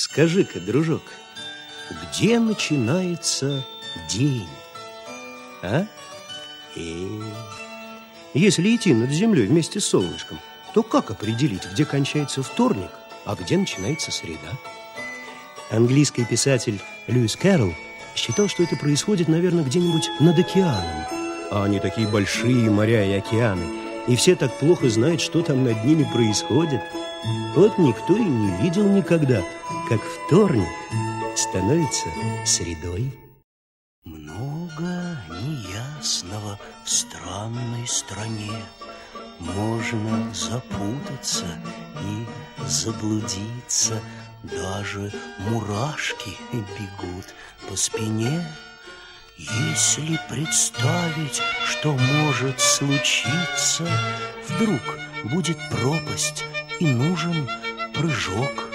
Скажи-ка, дружок, где начинается день? А? И... Если идти над землей вместе с солнышком, то как определить, где кончается вторник, а где начинается среда? Английский писатель Льюис Кэрролл считал, что это происходит, наверное, где-нибудь над океаном. А они такие большие моря и океаны, и все так плохо знают, что там над ними происходит. Вот никто и не видел никогда, как вторник становится средой. Много неясного в странной стране. Можно запутаться и заблудиться. Даже мурашки бегут по спине. Если представить, что может случиться, Вдруг будет пропасть и нужен прыжок.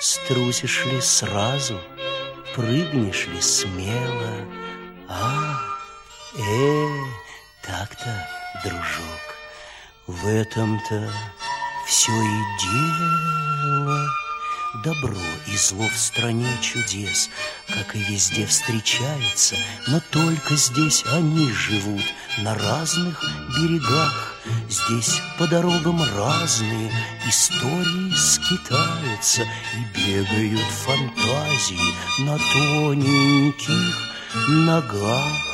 Струсишь ли сразу, прыгнешь ли смело? А, э, так-то, дружок, в этом-то все и дело. Добро и зло в стране чудес, как и везде встречается, но только здесь они живут на разных берегах. Здесь по дорогам разные истории скитаются и бегают фантазии на тоненьких ногах.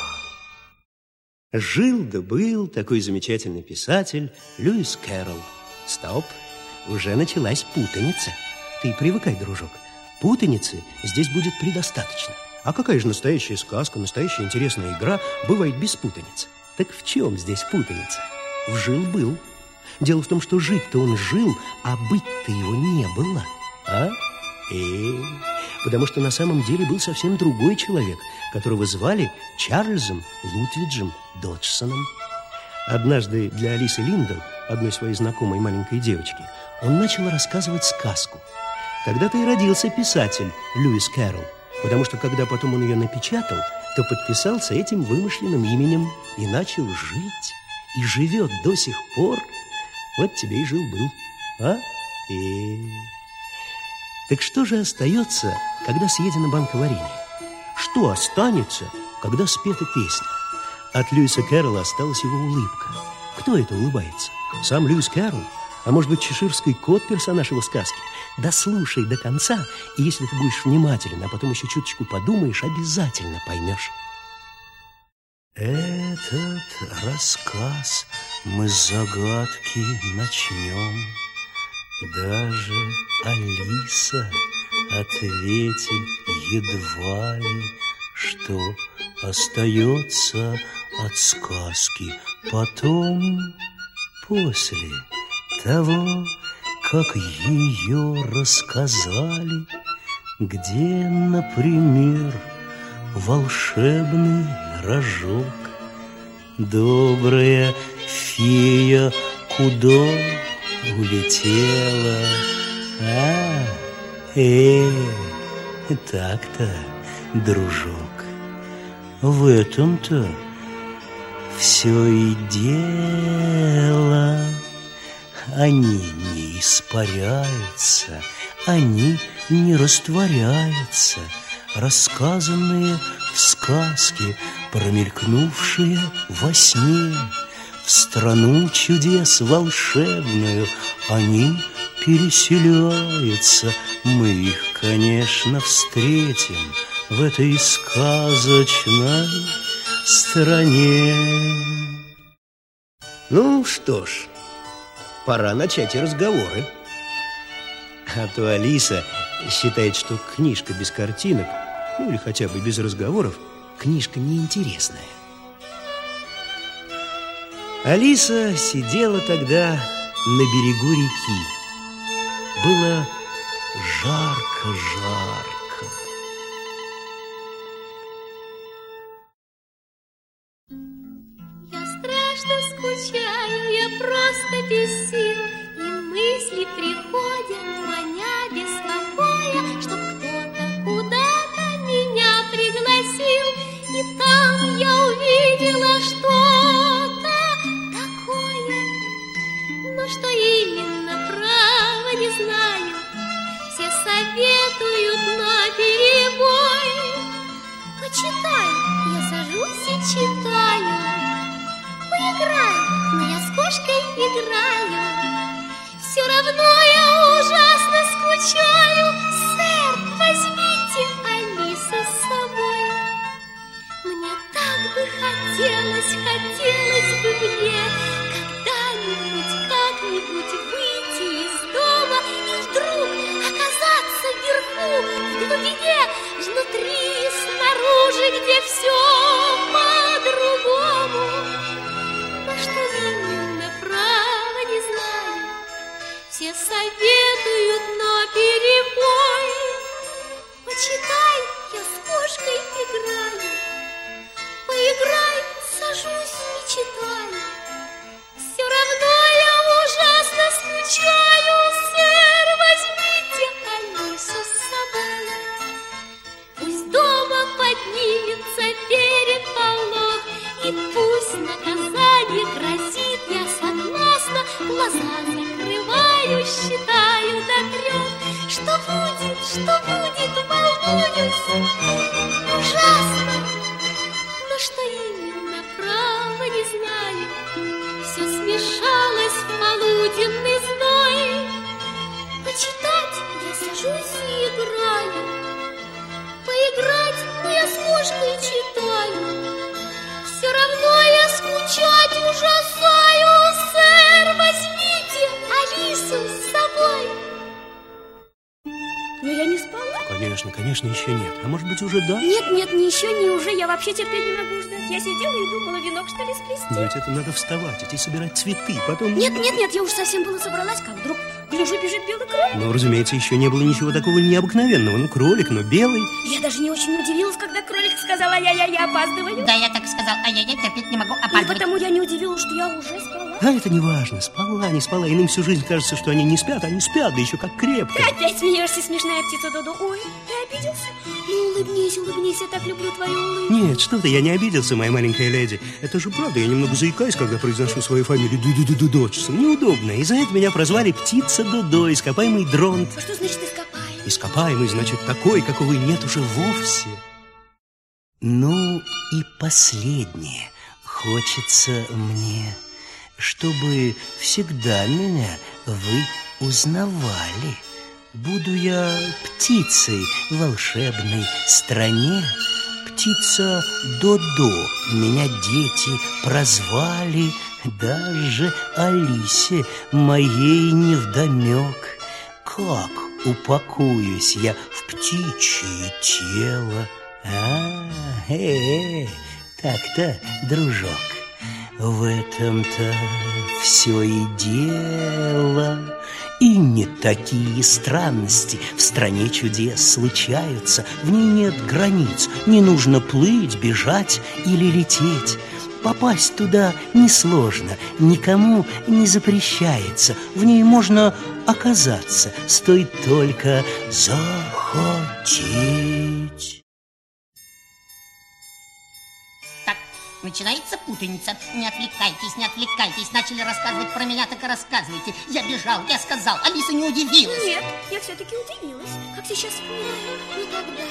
Жил да был такой замечательный писатель Льюис Кэрролл. Стоп, уже началась путаница. Ты привыкай, дружок. Путаницы здесь будет предостаточно. А какая же настоящая сказка, настоящая интересная игра бывает без путаницы? Так в чем здесь путаница? В жил-был. Дело в том, что жить-то он жил, а быть-то его не было. А? Э, потому что на самом деле был совсем другой человек, которого звали Чарльзом Лутвиджем Доджсоном. Однажды для Алисы Линдл, одной своей знакомой маленькой девочки, он начал рассказывать сказку – Тогда-то и родился писатель Льюис Кэрролл, потому что когда потом он ее напечатал, то подписался этим вымышленным именем и начал жить, и живет до сих пор. Вот тебе и жил-был, а? И... Так что же остается, когда съедено банковарение? Что останется, когда спета песня? От Льюиса Кэрролла осталась его улыбка. Кто это улыбается? Сам Льюис Кэрролл? А может быть, чеширский кот персонаж его сказки? Дослушай до конца, и если ты будешь внимателен, а потом еще чуточку подумаешь, обязательно поймешь. Этот рассказ мы с загадки начнем. Даже Алиса ответит едва ли, что остается от сказки потом, после того, как ее рассказали, где, например, волшебный рожок. Добрая фея куда улетела? А, э, так-то, дружок, в этом-то все и дело. Они не испаряются, они не растворяются, рассказанные в сказке, промелькнувшие во сне. В страну чудес волшебную они переселяются. Мы их, конечно, встретим в этой сказочной стране. Ну что ж, пора начать и разговоры. А то Алиса считает, что книжка без картинок, ну или хотя бы без разговоров, книжка неинтересная. Алиса сидела тогда на берегу реки. Было жарко-жарко. что-то такое, но что именно, право не знаю. Все советуют на перебой. Почитай, я сажусь и читаю. Поиграй, но я с кошкой играю. Все равно я ужасно скучаю. Сэр, возьмите, Так бы хотелось, хотелось бы мне когда-нибудь, как-нибудь выйти из дома и вдруг оказаться вверху, в глубине, внутри, снаружи, где все по-другому. Конечно, конечно, еще нет. А может быть, уже да? Нет, нет, не еще, не уже. Я вообще терпеть не могу ждать. Я сидела и думала, венок что ли сплести. Но ведь это надо вставать, идти собирать цветы, потом... Нет, нет, нет, я уж совсем была собралась, как вдруг гляжу, бежит белый кролик. Ну, разумеется, еще не было ничего такого необыкновенного. Ну, кролик, но белый. Я даже не очень удивилась, когда кролик сказал, ай-яй-яй, я опаздываю. Да, я так и сказал, ай-яй-яй, терпеть не могу, И опаздывать. потому я не удивилась, что я уже спала. А это не важно, спала, не спала. Иным всю жизнь кажется, что они не спят, а они спят, да еще как крепко. Ты опять смеешься, смешная птица Дуду. Ой, ты обиделся? Ну, улыбнись, улыбнись, я так люблю твою улыбку. Нет, что ты, я не обиделся, моя маленькая леди. Это же правда, я немного заикаюсь, когда произношу свою фамилию ду-ду-ду-ду Доджсон. Неудобно. И за это меня прозвали птица Дудо, ископаемый дронт. А что значит ископаемый? Ископаемый, значит, такой, какого и нет уже вовсе. Ну и последнее хочется мне, чтобы всегда меня вы узнавали. Буду я птицей в волшебной стране, птица Додо меня дети прозвали, даже Алисе моей невдомек. Как упакуюсь я в птичье тело? А, э, э, так-то, дружок, в этом-то все и дело. И не такие странности в стране чудес случаются. В ней нет границ, не нужно плыть, бежать или лететь. Попасть туда несложно, никому не запрещается. В ней можно оказаться, стоит только захотеть. Начинается путаница. Не отвлекайтесь, не отвлекайтесь. Начали рассказывать про меня, так и рассказывайте. Я бежал, я сказал, Алиса не удивилась. Нет, я все-таки удивилась. Как сейчас вспоминаю. Ну тогда.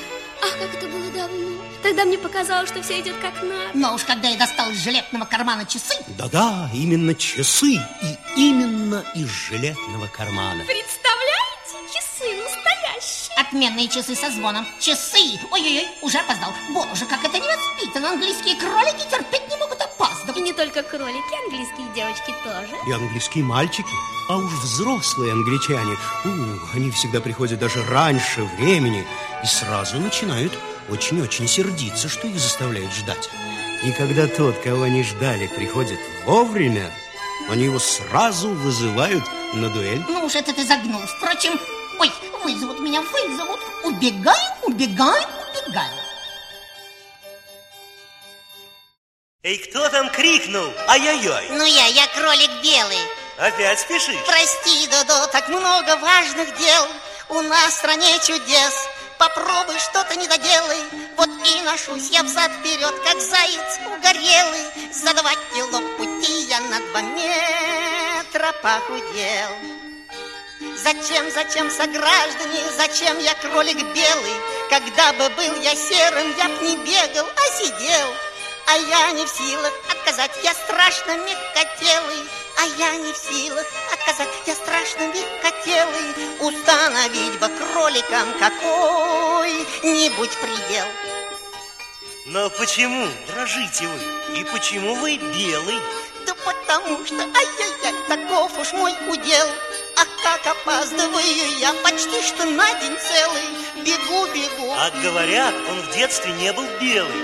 Ах, как это было давно. Тогда мне показалось, что все идет как надо. Но уж когда я достал из жилетного кармана часы, Да-да, именно часы и именно из жилетного кармана. Представляете? Часы настоящие. отменные часы со звоном, часы, ой-ой-ой, уже опоздал. Боже, как это невоспитанно, английские кролики терпеть не могут И опаздывать. не только кролики, английские девочки тоже. И английские мальчики, а уж взрослые англичане, у, они всегда приходят даже раньше времени и сразу начинают очень-очень сердиться, что их заставляют ждать. И когда тот, кого они ждали, приходит вовремя, они его сразу вызывают на дуэль. Ну уж это ты загнул. Впрочем, ой, вызовут меня, вызовут. Убегаем, убегаем, убегаем. Эй, кто там крикнул? Ай-яй-яй! Ну я, я кролик белый. Опять спешишь? Прости, Додо, так много важных дел у нас в стране чудес. Попробуй что-то не доделай, вот и ношусь я взад-вперед, как заяц угорелый. За два кило пути я на два метра похудел. Зачем, зачем, сограждане, зачем я кролик белый? Когда бы был я серым, я б не бегал, а сидел. а я не в силах отказать, я страшно мягкотелый, а я не в силах отказать, я страшно мягкотелый. Установить бы кроликам какой-нибудь предел. Но почему дрожите вы? И почему вы белый? Да потому что, ай-яй-яй, таков уж мой удел. Ах, как опаздываю я почти что на день целый. Бегу, бегу. А говорят, он в детстве не был белый.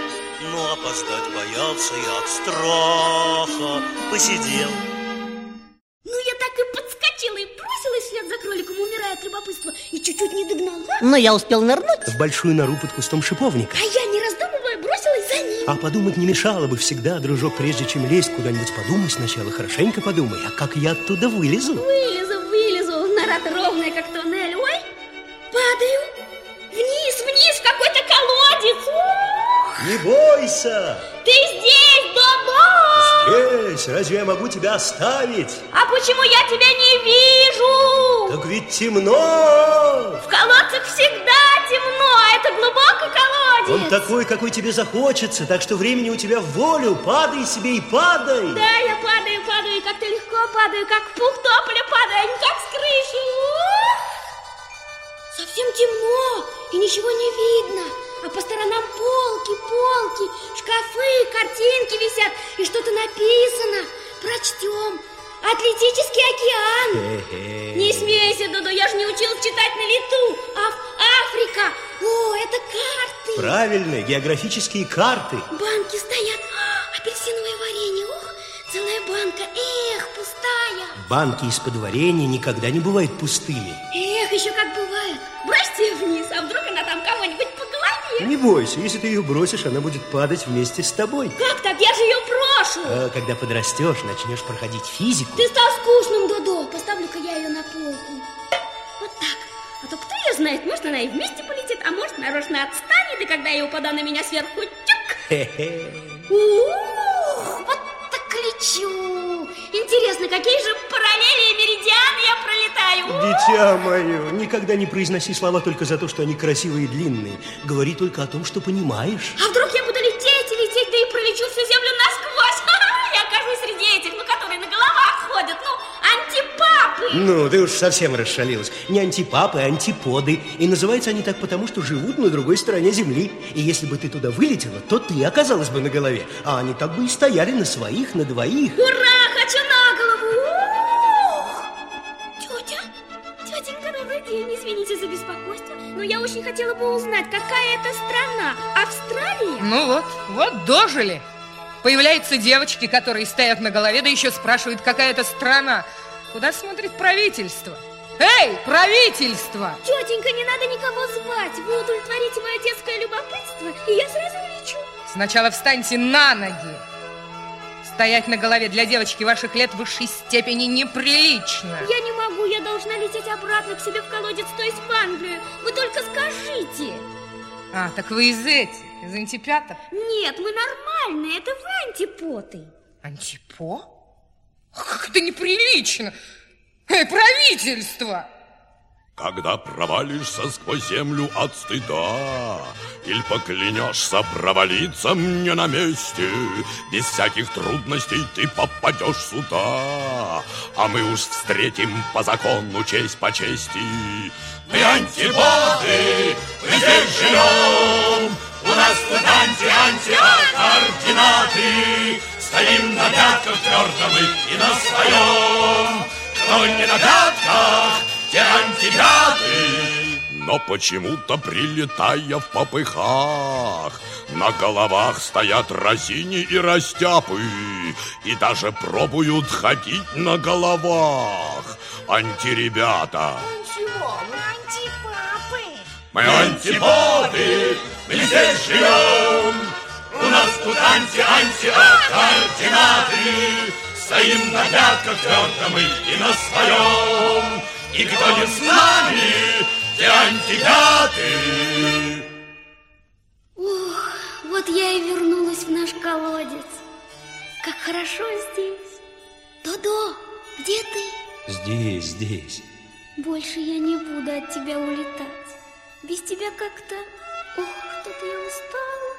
Но опоздать боялся и от страха посидел. Ну, я так и подскочила и бросилась вслед за кроликом, умирая от любопытства, и чуть-чуть не догнала. Но я успел нырнуть. В большую нору под кустом шиповника. А я, не раздумывая, бросилась за ним. А подумать не мешало бы всегда, дружок, прежде чем лезть куда-нибудь, подумай сначала, хорошенько подумай, а как я оттуда вылезу? Вылезу, нора ровная, как туннель. Ой, падаю. Вниз, вниз, в какой-то колодец. Ух, Не бойся! ты здесь, Додо! Здесь, разве я могу тебя оставить? А почему я тебя не вижу? Так ведь темно! В колодцах всегда темно, Он такой, какой тебе захочется, так что времени у тебя в волю. Падай себе и падай. Да, я падаю, падаю, и как-то легко падаю, как пух тополя падаю, а не как с крыши. Ух! Совсем темно, и ничего не видно. А по сторонам полки, полки, шкафы, картинки висят, и что-то написано. Прочтем. Атлетический океан. Не смейся, Дуду, я же не училась читать на лету. Аф Африка. О, это карты. Правильно, географические карты. Банки стоят. А, апельсиновое варенье. Ух, целая банка. Эх, пустая. Банки из-под варенья никогда не бывают пустыми. Эх, еще как бывает. Бросьте ее вниз, а вдруг она там кого-нибудь по голове? Не бойся, если ты ее бросишь, она будет падать вместе с тобой. Как так? Я же ее брошу. А когда подрастешь, начнешь проходить физику. Ты стал скучным, Додо. Поставлю-ка я ее на полку. Знает, может, она и вместе полетит, а может, нарочно отстанет, и когда я упаду на меня сверху, тюк. Ух, вот так лечу. Интересно, какие же параллели и меридианы я пролетаю? Дитя мое, никогда не произноси слова только за то, что они красивые и длинные. Говори только о том, что понимаешь. А вдруг я буду лететь и лететь, да и пролечу всю землю насквозь? Я окажусь среди этих, ну, которые на головах ходят, ну, антипапы. Ну, ты уж совсем расшалилась. Не антипапы, а антиподы. И называются они так потому, что живут на другой стороне Земли. И если бы ты туда вылетела, то ты оказалась бы на голове. А они так бы и стояли на своих, на двоих. Ура, хочу на голову. Ух! Тетя, тетенька, добрый день. Извините за беспокойство, но я очень хотела бы узнать, какая это страна. Австралия? Ну вот, вот дожили. Появляются девочки, которые стоят на голове, да еще спрашивают, какая это страна. Куда смотрит правительство? Эй, правительство! Тетенька, не надо никого звать. Вы удовлетворите мое детское любопытство, и я сразу улечу. Сначала встаньте на ноги. Стоять на голове для девочки ваших лет в высшей степени неприлично. Я не могу, я должна лететь обратно к себе в колодец, то есть в Англию. Вы только скажите. А, так вы из этих, из антипятов? Нет, мы нормальные, это вы антипоты. Антипо? Как это неприлично! Эй, правительство! Когда провалишься сквозь землю от стыда Или поклянешься провалиться мне на месте Без всяких трудностей ты попадешь сюда А мы уж встретим по закону честь по чести Мы антиподы, мы здесь живем У нас тут анти-анти-координаты пятках твердо мы и на своем Кто не на пятках, те антипяты. Но почему-то, прилетая в попыхах, На головах стоят разини и растяпы, И даже пробуют ходить на головах. Антиребята. Чего? Вы антипапы. Мы антиподы, мы здесь живем. Нас тут анти-анти-координаты. Стоим на пятках твердо мы и на своем. И кто не с нами, те антипяты. Ух, вот я и вернулась в наш колодец. Как хорошо здесь. Додо, где ты? Здесь, здесь. Больше я не буду от тебя улетать. Без тебя как-то... Ох, что-то я устала.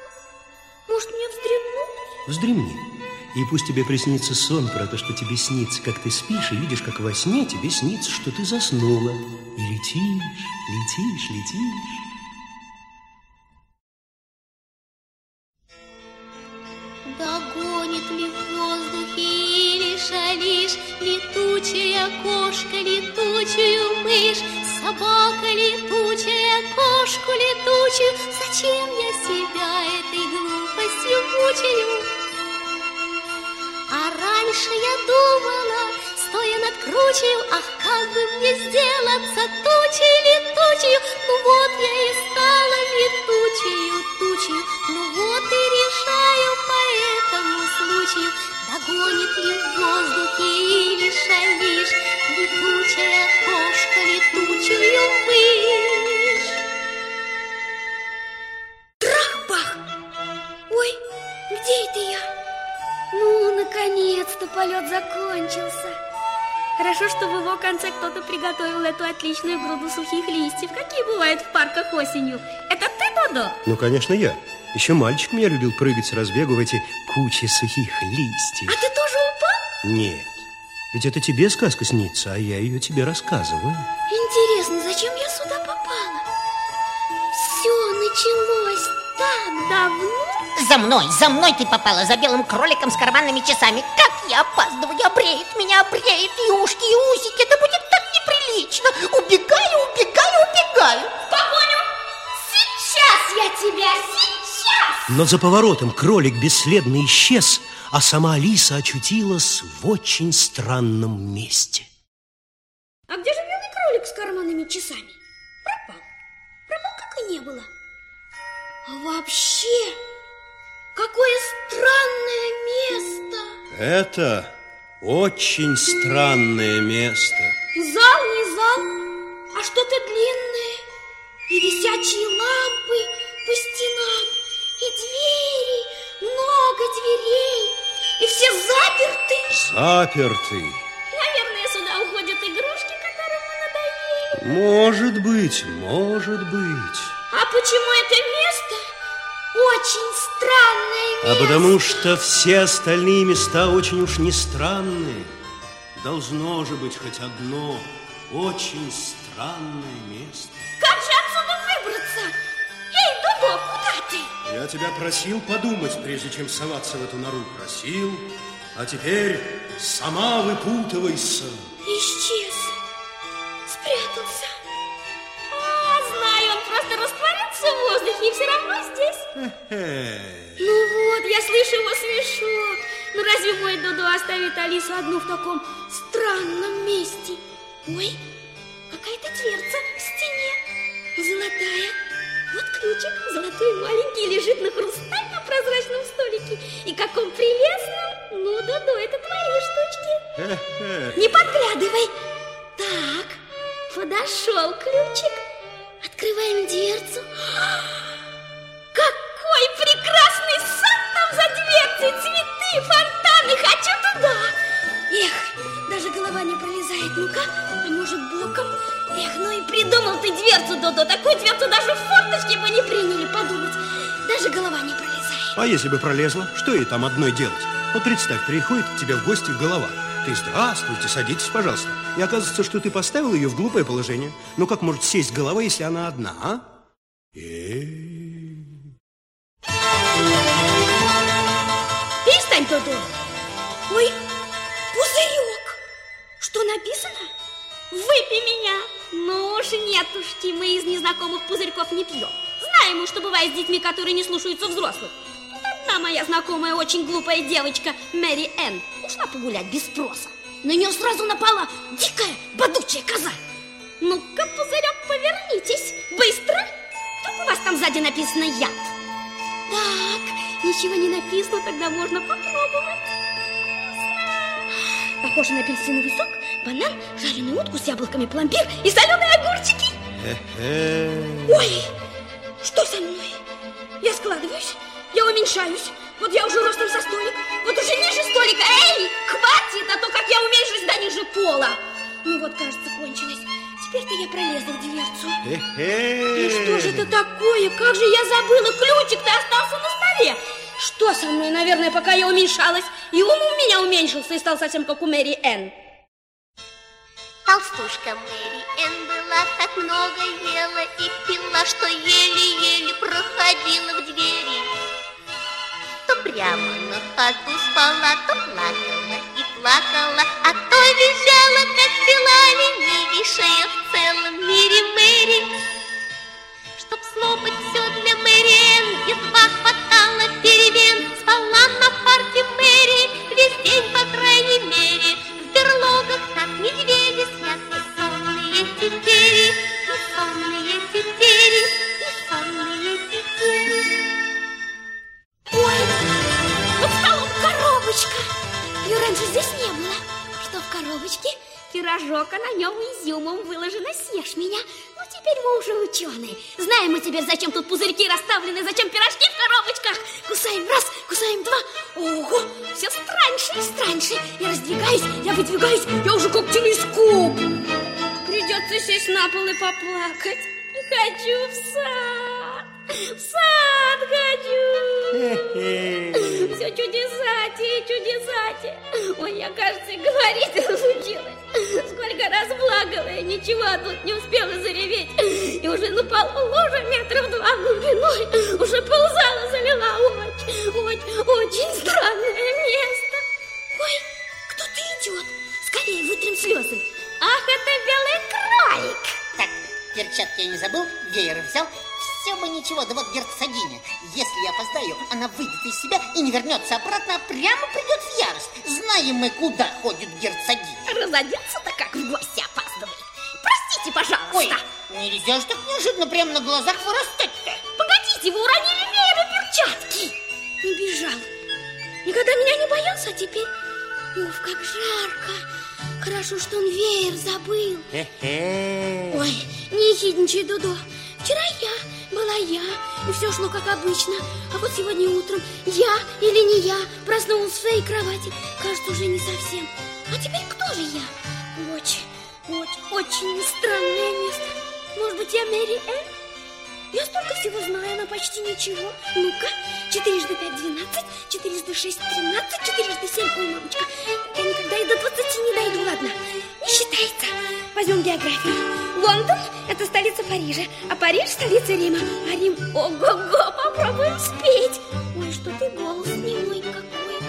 Может, мне вздремнуть? Вздремни. И пусть тебе приснится сон про то, что тебе снится, как ты спишь, и видишь, как во сне тебе снится, что ты заснула. И летишь, летишь, летишь. Догонит ли в воздухе или шалишь Летучая кошка, летучую мышь Собака летучая, кошку летучую Зачем я себя этой глупостью мучаю? А раньше я думала, стоя над кручею Ах, как бы мне сделаться тучей летучей Ну вот я и стала летучей тучей Ну вот и решаю по этому случаю Догонит ли в воздухе или шалишь Летучая кошка летучую мышь Трах-бах! Ой, где это я? Ну, наконец-то полет закончился. Хорошо, что в его конце кто-то приготовил эту отличную груду сухих листьев. Какие бывают в парках осенью? Это ты, Додо? Ну, конечно, я. Еще мальчик меня любил прыгать с разбегу в эти кучи сухих листьев. А ты тоже упал? Нет. Ведь это тебе сказка снится, а я ее тебе рассказываю. Интересно, зачем я сюда попала? Все началось так давно. За мной, за мной ты попала, за белым кроликом с карманными часами. Как я опаздываю, обреет меня, обреет и ушки, и усики. Это будет так неприлично. Убегаю, убегаю, убегаю. В погоню! Сейчас я тебя, сейчас! Но за поворотом кролик бесследно исчез, а сама Алиса очутилась в очень странном месте. А где же белый кролик с карманными часами? Пропал. Пропал, как и не было. А вообще, какое странное место! Это очень странное место. Зал не зал, а что-то длинное. И висячие лампы по стенам, и двери, много дверей, и все заперты. Заперты. Наверное, сюда уходят игрушки, которые мы надоели. Может быть, может быть. А почему это место очень странное место? А потому что все остальные места очень уж не странные. Должно же быть хоть одно очень странное место. Я тебя просил подумать, прежде чем соваться в эту нору. Просил, а теперь сама выпутывайся. Исчез. Спрятался. А, знаю, он просто растворился в воздухе и все равно здесь. Ну вот, я слышу его смешок. Ну разве мой Дудо оставит Алису одну в таком странном месте? Ой, какая-то дверца в стене. Золотая. Вот ключик, золотой маленький, лежит на хрустальном прозрачном столике. И как он прелестно. Ну, Дудо, это твои штучки. Не подглядывай. Так, подошел ключик. Открываем дверцу. Какой прекрасный сад там за дверцей! Цветы, фонтаны! Хочу туда! Эх, даже голова не пролезает. Ну-ка, а может боком? Эх, ну и придумал ты дверцу, Додо. Такую дверцу даже в форточке бы не приняли подумать. Даже голова не пролезает. А если бы пролезла, что ей там одной делать? Вот представь, приходит к тебе в гости голова. Ты здравствуйте, садитесь, пожалуйста. И оказывается, что ты поставил ее в глупое положение. Ну как может сесть голова, если она одна, а? Э-э-э. Перестань, Додо. Ой, пузырек. Что написано? Выпей меня. Ну уж нет уж, мы из незнакомых пузырьков не пьем. Знаем мы, что бывает с детьми, которые не слушаются взрослых. Тут одна моя знакомая, очень глупая девочка, Мэри Энн, ушла погулять без спроса. На нее сразу напала дикая, бодучая коза. Ну-ка, пузырек, повернитесь. Быстро. Вдруг у вас там сзади написано яд? Так, ничего не написано, тогда можно попробовать. Похоже на апельсиновый сок, банан, жареную утку с яблоками, пломбир и соленые огурчики. Ой, что со мной? Я складываюсь, я уменьшаюсь. Вот я уже ростом со столик, вот уже ниже столика. Эй, хватит, а то как я уменьшусь до ниже пола. Ну вот, кажется, кончилось. Теперь-то я пролезла в дверцу. Э-э. Ну что же это такое? Как же я забыла? Ключик-то остался на столе. Что со мной? Наверное, пока я уменьшалась, и ум у меня уменьшился и стал совсем как у Мэри Энн. Толстушка Мэри Энн была так много ела и пила, что еле-еле проходила в двери. То прямо на ходу спала, то плакала и плакала, а то визжала, как пила ленивейшая в целом мире Мэри. Чтоб слопать все для Мэри Энн, едва хватало перемен, спала на парте Мэри весь день, по крайней мере, в берлогах так медведи спят, и сонные тетери, и сонные тетери, и сонные тетери. Ой, под столом коробочка. Ее раньше здесь не было. Что в коробочке? Пирожок, а на нем изюмом выложено «Съешь меня». Теперь мы уже ученые. Знаем мы теперь, зачем тут пузырьки расставлены, зачем пирожки в коробочках. Кусаем раз, кусаем два. Ого, все страньше и страньше. Я раздвигаюсь, я выдвигаюсь, я уже как телескоп. Придется сесть на пол и поплакать. Хочу в сад, в сад хочу. Все чудесати и чудесати. Ой, я, кажется, и говорить разучилась. Сколько раз плакала, и ничего тут не успела зареветь. И уже на полу лужа метров два глубиной. Уже ползала, залила очень, очень, очень странное место. Ой, кто-то идет. Скорее вытрем слезы. Ах, это белый кролик. Так, перчатки я не забыл, веер взял. Все бы ничего, да вот герцогиня. Если я опоздаю, она выйдет из себя и не вернется обратно, а прямо придет в ярость. Знаем мы, куда ходит герцогиня. Разодеться-то как в гости опаздывает. Простите, пожалуйста. Ой, нельзя же так неожиданно прямо на глазах вырастать-то. Погодите, вы уронили и перчатки. Не бежал. Никогда меня не боялся, а теперь... Уф, как жарко. Хорошо, что он веер забыл. Ой, не ехидничай, Дудо. Вчера я, была я, и все шло как обычно. А вот сегодня утром я или не я проснулась в своей кровати. Кажется, уже не совсем. А теперь кто же я? Очень, очень, очень странное место. Может быть, я Мэри Энн? Я столько всего знаю, но почти ничего. Ну-ка, четырежды пять двенадцать, четырежды шесть тринадцать, четырежды семь. Ой, мамочка, я никогда и до двадцати Возьмем географию. Лондон – это столица Парижа, а Париж – столица Рима. А Рим – ого-го, попробуем спеть. Ой, что ты голос немой какой-то.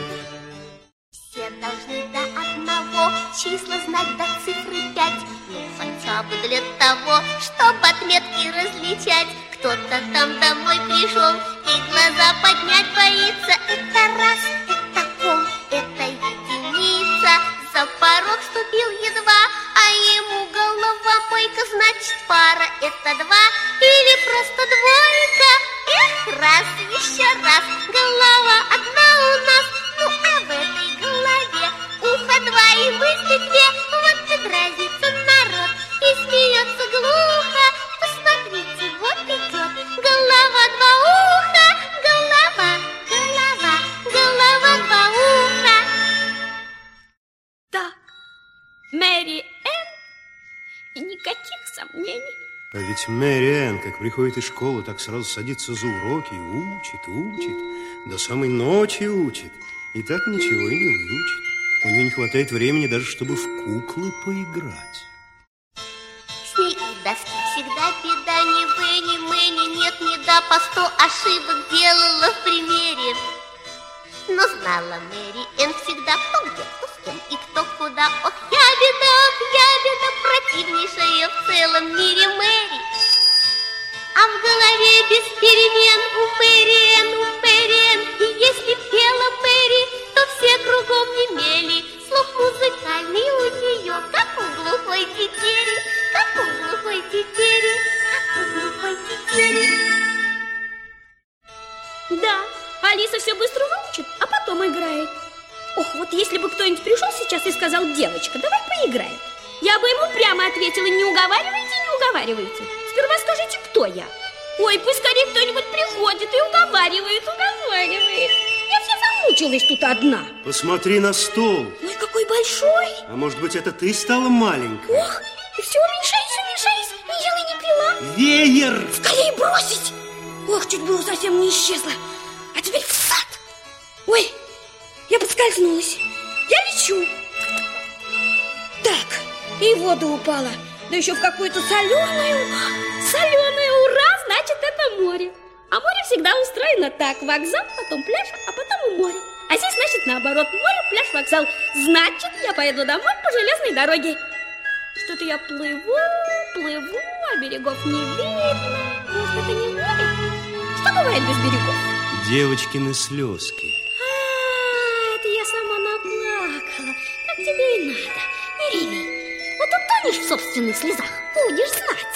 Все должны до одного числа знать до цифры пять. Ну, хотя бы для того, чтобы отметки различать. Кто-то там домой пришел и глаза поднять боится. Это раз, это мойка, значит пара это два или просто двойка. Эх, раз, еще раз, голова одна у нас, ну а в этой голове ухо два и мысли две. Вот и дразнится народ и смеется глухо. Ведь Мэри как приходит из школы, так сразу садится за уроки и учит, учит, до самой ночи учит. И так ничего и не выучит. У нее не хватает времени даже, чтобы в куклы поиграть. С ней у доски всегда беда, ни мы, ни нет, ни да, по сто ошибок делала в примере. Но знала Мэри Энн всегда, кто где, кто кем и кто куда. Ох, я беда, ох, я беда, противнейшая в целом мире Мэри. А в голове без перемен у Мэри у Мэри. И если пела Мэри, то все кругом немели. Слух музыкальный у нее, как у глухой тетери, как у глухой тетери, как у глухой тетери. Да, Алиса все быстро выучит, а потом играет. Ох, вот если бы кто-нибудь пришел сейчас и сказал, девочка, давай поиграем. Я бы ему прямо ответила, не уговаривайте, не уговаривайте. Сперва скажите, кто я. Ой, пусть скорее кто-нибудь приходит и уговаривает, уговаривает. Я вся замучилась тут одна. Посмотри на стол. Ой, какой большой. А может быть, это ты стала маленькой? Ох, и все уменьшаюсь, уменьшаюсь. Не ела, не пила. Веер! Скорее бросить. Ох, чуть было совсем не исчезла. А теперь в сад. Ой, я подскользнулась. Я лечу. Так, и в воду упала. Да еще в какую-то соленую. Соленую, ура, значит, это море. А море всегда устроено так. Вокзал, потом пляж, а потом и море. А здесь, значит, наоборот. Море, пляж, вокзал. Значит, я поеду домой по железной дороге. Что-то я плыву, плыву, а берегов не видно. Может, это не море? Что бывает без берегов? Девочкины слезки. Не реви. Вот утонешь в собственных слезах, будешь знать.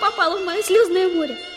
Попала в мое слезное море.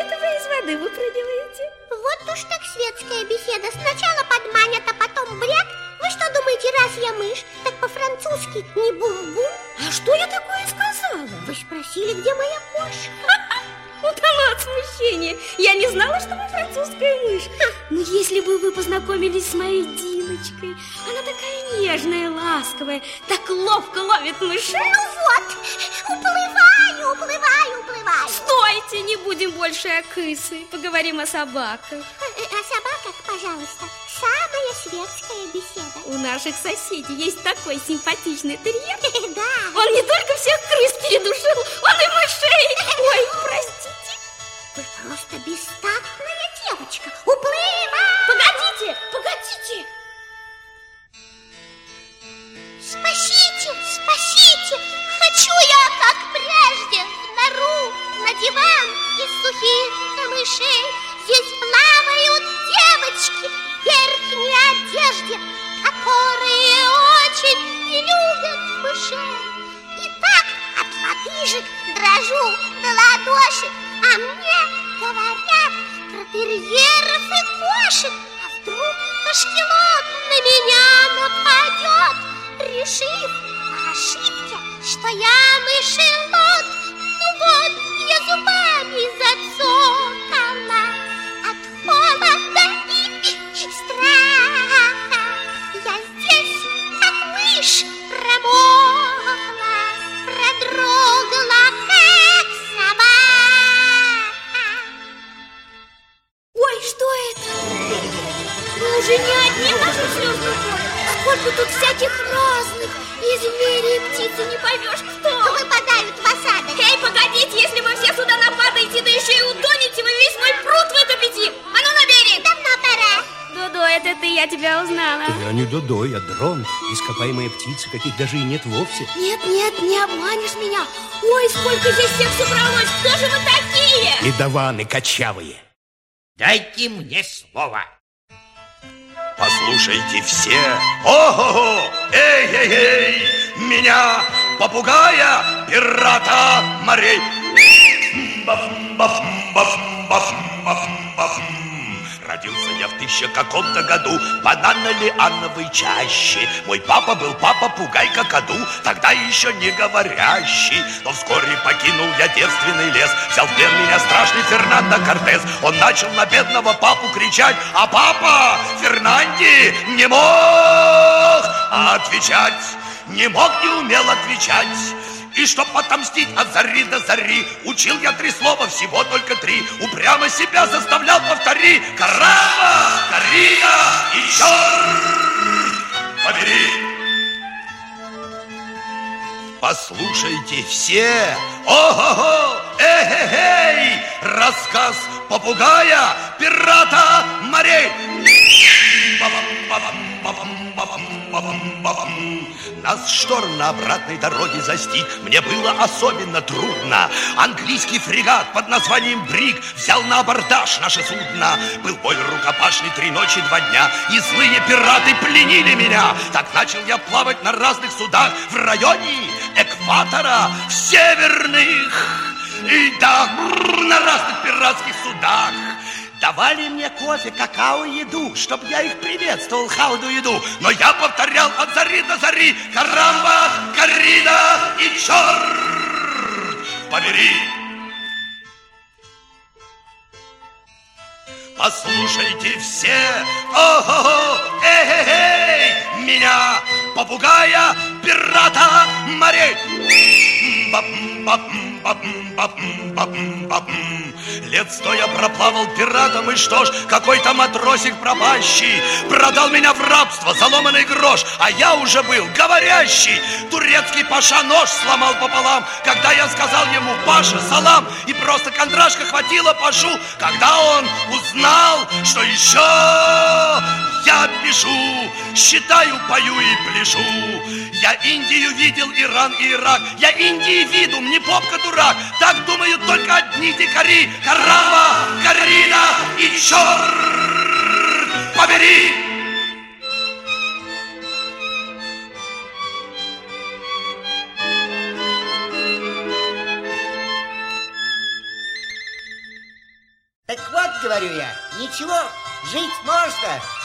Это вы из воды выпрыгиваете? Вот уж так светская беседа. Сначала подманят, а потом бряк. Вы что думаете, раз я мышь, так по-французски не бум-бум? А что я такое сказала? Вы спросили, где моя кошка? Утону от смущения. Я не знала, что вы французская мышь. Но если бы вы познакомились с моей Диночкой, она такая нежная, ласковая, так ловко ловит мышей. Ну вот, уплываю, уплываю, уплываю. Стойте, не будем больше о крысы, поговорим о собаках. Э, О собаках, пожалуйста, самая светская беседа. У наших соседей есть такой симпатичный терьер. Да. Он не только всех крыс передушил, он и мышей. Ой, простите. Вы просто бестактная девочка. Уплываю. Погодите, погодите. Спасите, спасите! Хочу я, прежде, в нору, на диван из сухих камышей. Здесь плавают девочки в верхней одежде, которые очень не любят мышей. И так от лодыжек дрожу до ладошек, а мне говорят про терьеров и кошек. А вдруг кашкелот на меня нападет, решив по ошибке, что я мышелот. Ну вот, я зубами зацокала от холода и страха. Я здесь, как мышь, промокла, продрогла, как собака. Ой, что это? Мы уже не одни в нашем слезном. Сколько тут всяких разных. И звери, и птицы, не поймешь кто. Выпадают в осадок. Эй, погодите, если вы все сюда нападаете, да еще и утонете, вы весь мой пруд вытопите. А ну, набери. Давно пора. Дудо, это ты, я тебя узнала. Я не Додо, я дрон, ископаемая птица, каких даже и нет вовсе. Нет, нет, не обманешь меня. Ой, сколько здесь всех собралось. Кто же вы такие? Ледованы кочавые. Дайте мне слово. Послушайте все. Ого-го! Эй-эй-эй! Меня, попугая, пирата морей. Баф-баф-баф-баф-баф-баф. Родился я в тысяча каком-то году банано-лиановой чаще. Мой папа был папа пугай какаду, тогда еще не говорящий. Но вскоре покинул я девственный лес, взял в плен меня страшный Фернандо Кортес. Он начал на бедного папу кричать, а папа Фернанди не мог отвечать, не мог, не умел отвечать. И чтоб отомстить от зари до зари Учил я три слова, всего только три. Упрямо себя заставлял, повтори. Карама, Карина и черт побери. Послушайте все. Ого-го, эй-эй-эй Рассказ попугая, пирата морей нас шторм на обратной дороге застиг Мне было особенно трудно. Английский фрегат под названием Брик Взял на абордаж наше судно. Был бой рукопашный три ночи, два дня И злые пираты пленили меня. Так начал я плавать на разных судах В районе экватора В северных И да, на разных пиратских судах Давали мне кофе, какао, еду, чтоб я их приветствовал, хауду еду. Но я повторял от зари до зари, карамба, коррида и черт побери. Послушайте все, ого-го, эй-эй-эй, меня, попугая, пирата морей. Лет сто я проплавал пиратом, и что ж, какой-то матросик пропащий Продал меня в рабство, заломанный грош, а я уже был говорящий Турецкий паша нож сломал пополам, когда я сказал ему Паша, салам И просто кондрашка хватило пашу, когда он узнал, что еще я пишу, считаю, пою и пляшу. Я Индию видел, Иран и Ирак. Я Индии виду, не попка дурак. Так думают только одни дикари. Карама, Карина и черт побери! Так вот, говорю я, ничего, жить можно.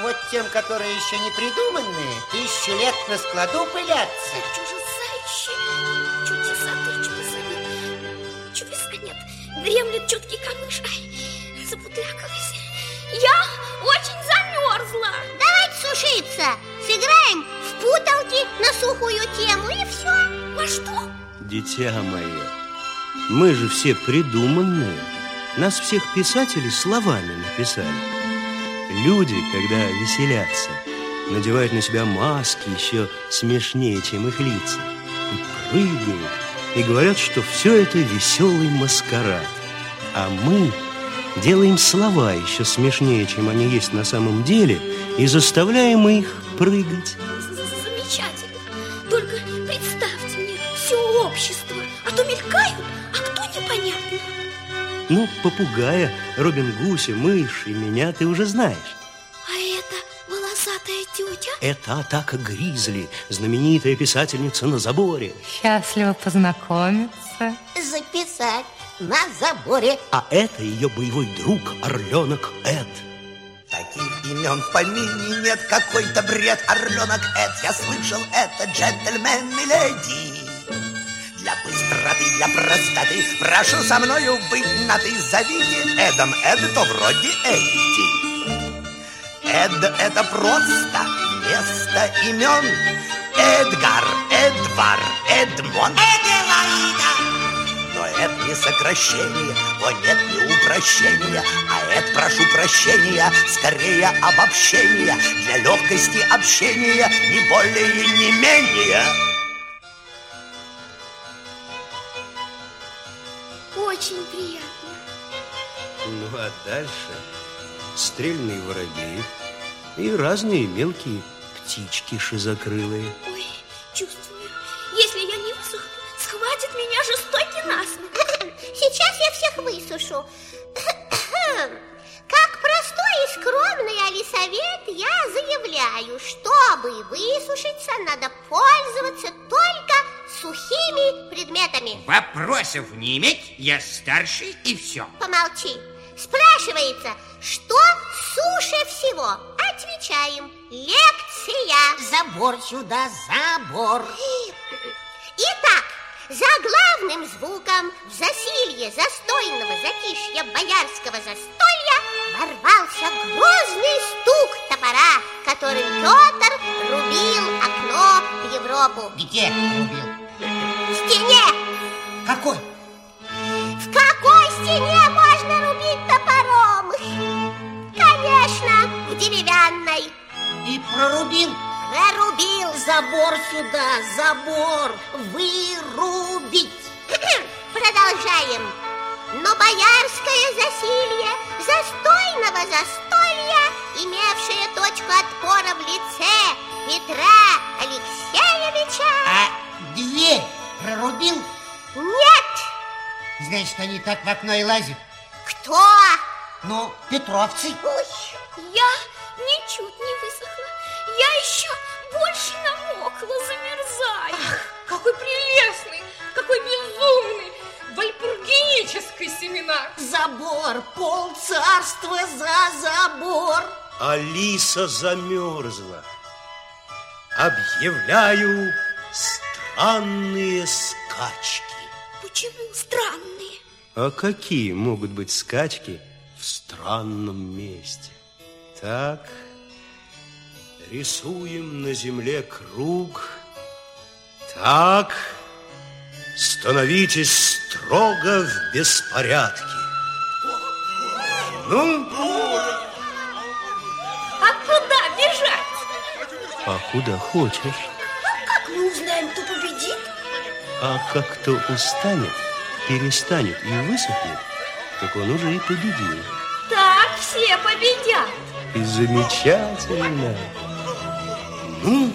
Вот тем, которые еще не придуманные, тысячу лет на складу пылятся. Чудесающие, чудеса ты, чудеса. Чудеса нет, дремлет чуткий камыш. Ай, запутакалась. Я очень замерзла. Давайте сушиться. Сыграем в путалки на сухую тему и все. Во что? Дитя мое, мы же все придуманные. Нас всех писатели словами написали. Люди, когда веселятся, надевают на себя маски еще смешнее, чем их лица. И прыгают, и говорят, что все это веселый маскарад. А мы делаем слова еще смешнее, чем они есть на самом деле, и заставляем их прыгать. Замечательно. Только представьте мне все общество, а то мелькают. Ну, попугая, Робин Гуся, мышь и меня ты уже знаешь. А это волосатая тетя? Это атака Гризли, знаменитая писательница на заборе. Счастливо познакомиться. Записать на заборе. А это ее боевой друг, орленок Эд. Таких имен в помине нет, какой-то бред, орленок Эд. Я слышал, это джентльмен и леди. Быстроты, для простоты. Прошу со мною быть на ты Зовите Эдом. Эд, то вроде Эдди. Эд — это просто вместо имен. Эдгар, Эдвар, Эдмон. Эделаида Но это не сокращение, о нет, не упрощение. А это, прошу прощения, скорее обобщение. Для легкости общения, не более, не менее Очень приятно. Ну, а дальше стрельные воробьи, И разные мелкие птички шизокрылые. Ой, чувствую, если я не высохну, схватит меня жестокий насмех. Сейчас я всех высушу. Как и скромный Алисовет я заявляю, чтобы высушиться, надо пользоваться только сухими предметами. Вопросов не иметь, я старший и все. Помолчи. Спрашивается, что суше всего? Отвечаем. Лекция. Забор сюда, забор. Итак, за главным звуком в засилье застойного затишья боярского застолья ворвался грозный стук топора, которым Петр рубил окно в Европу. Где рубил? В стене! Какой? В какой стене можно рубить топором? Конечно, в деревянной. И прорубил. Прорубил. Забор сюда, забор. Вырубить. Продолжаем. Но боярское засилье застойного застолья, имевшее точку отпора в лице Петра Алексеевича... А дверь прорубил? Нет! Значит, они так в окно и лазят. Кто? Ну, петровцы. Ой, Я ничуть не высохла. Я еще больше намокла, замерзаю. Какой прелестный, какой безумный, вальпургенический семинар. Забор, пол царства за забор. Алиса замерзла. Объявляю странные скачки. Почему странные? А какие могут быть скачки в странном месте? Так, рисуем на земле круг. Так, становитесь строго в беспорядке. Ну, А куда бежать? а куда хочешь. Как мы узнаем, кто победит? А как кто устанет, перестанет и высохнет, так он уже и победил. Так все победят. И замечательно. Ну,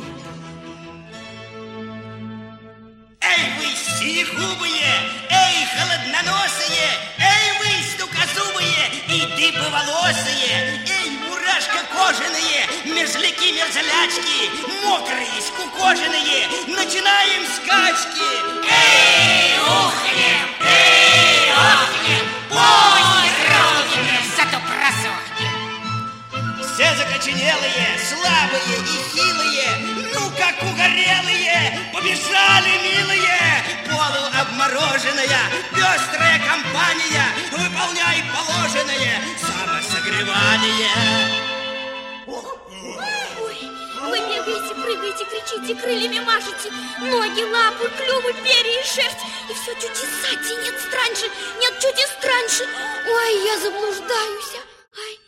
кричите, крыльями машете, ноги, лапы, клювы, перья и шерсть. И все чуть сзади, нет страньше, нет и страньше. Ой, я заблуждаюсь. Ай,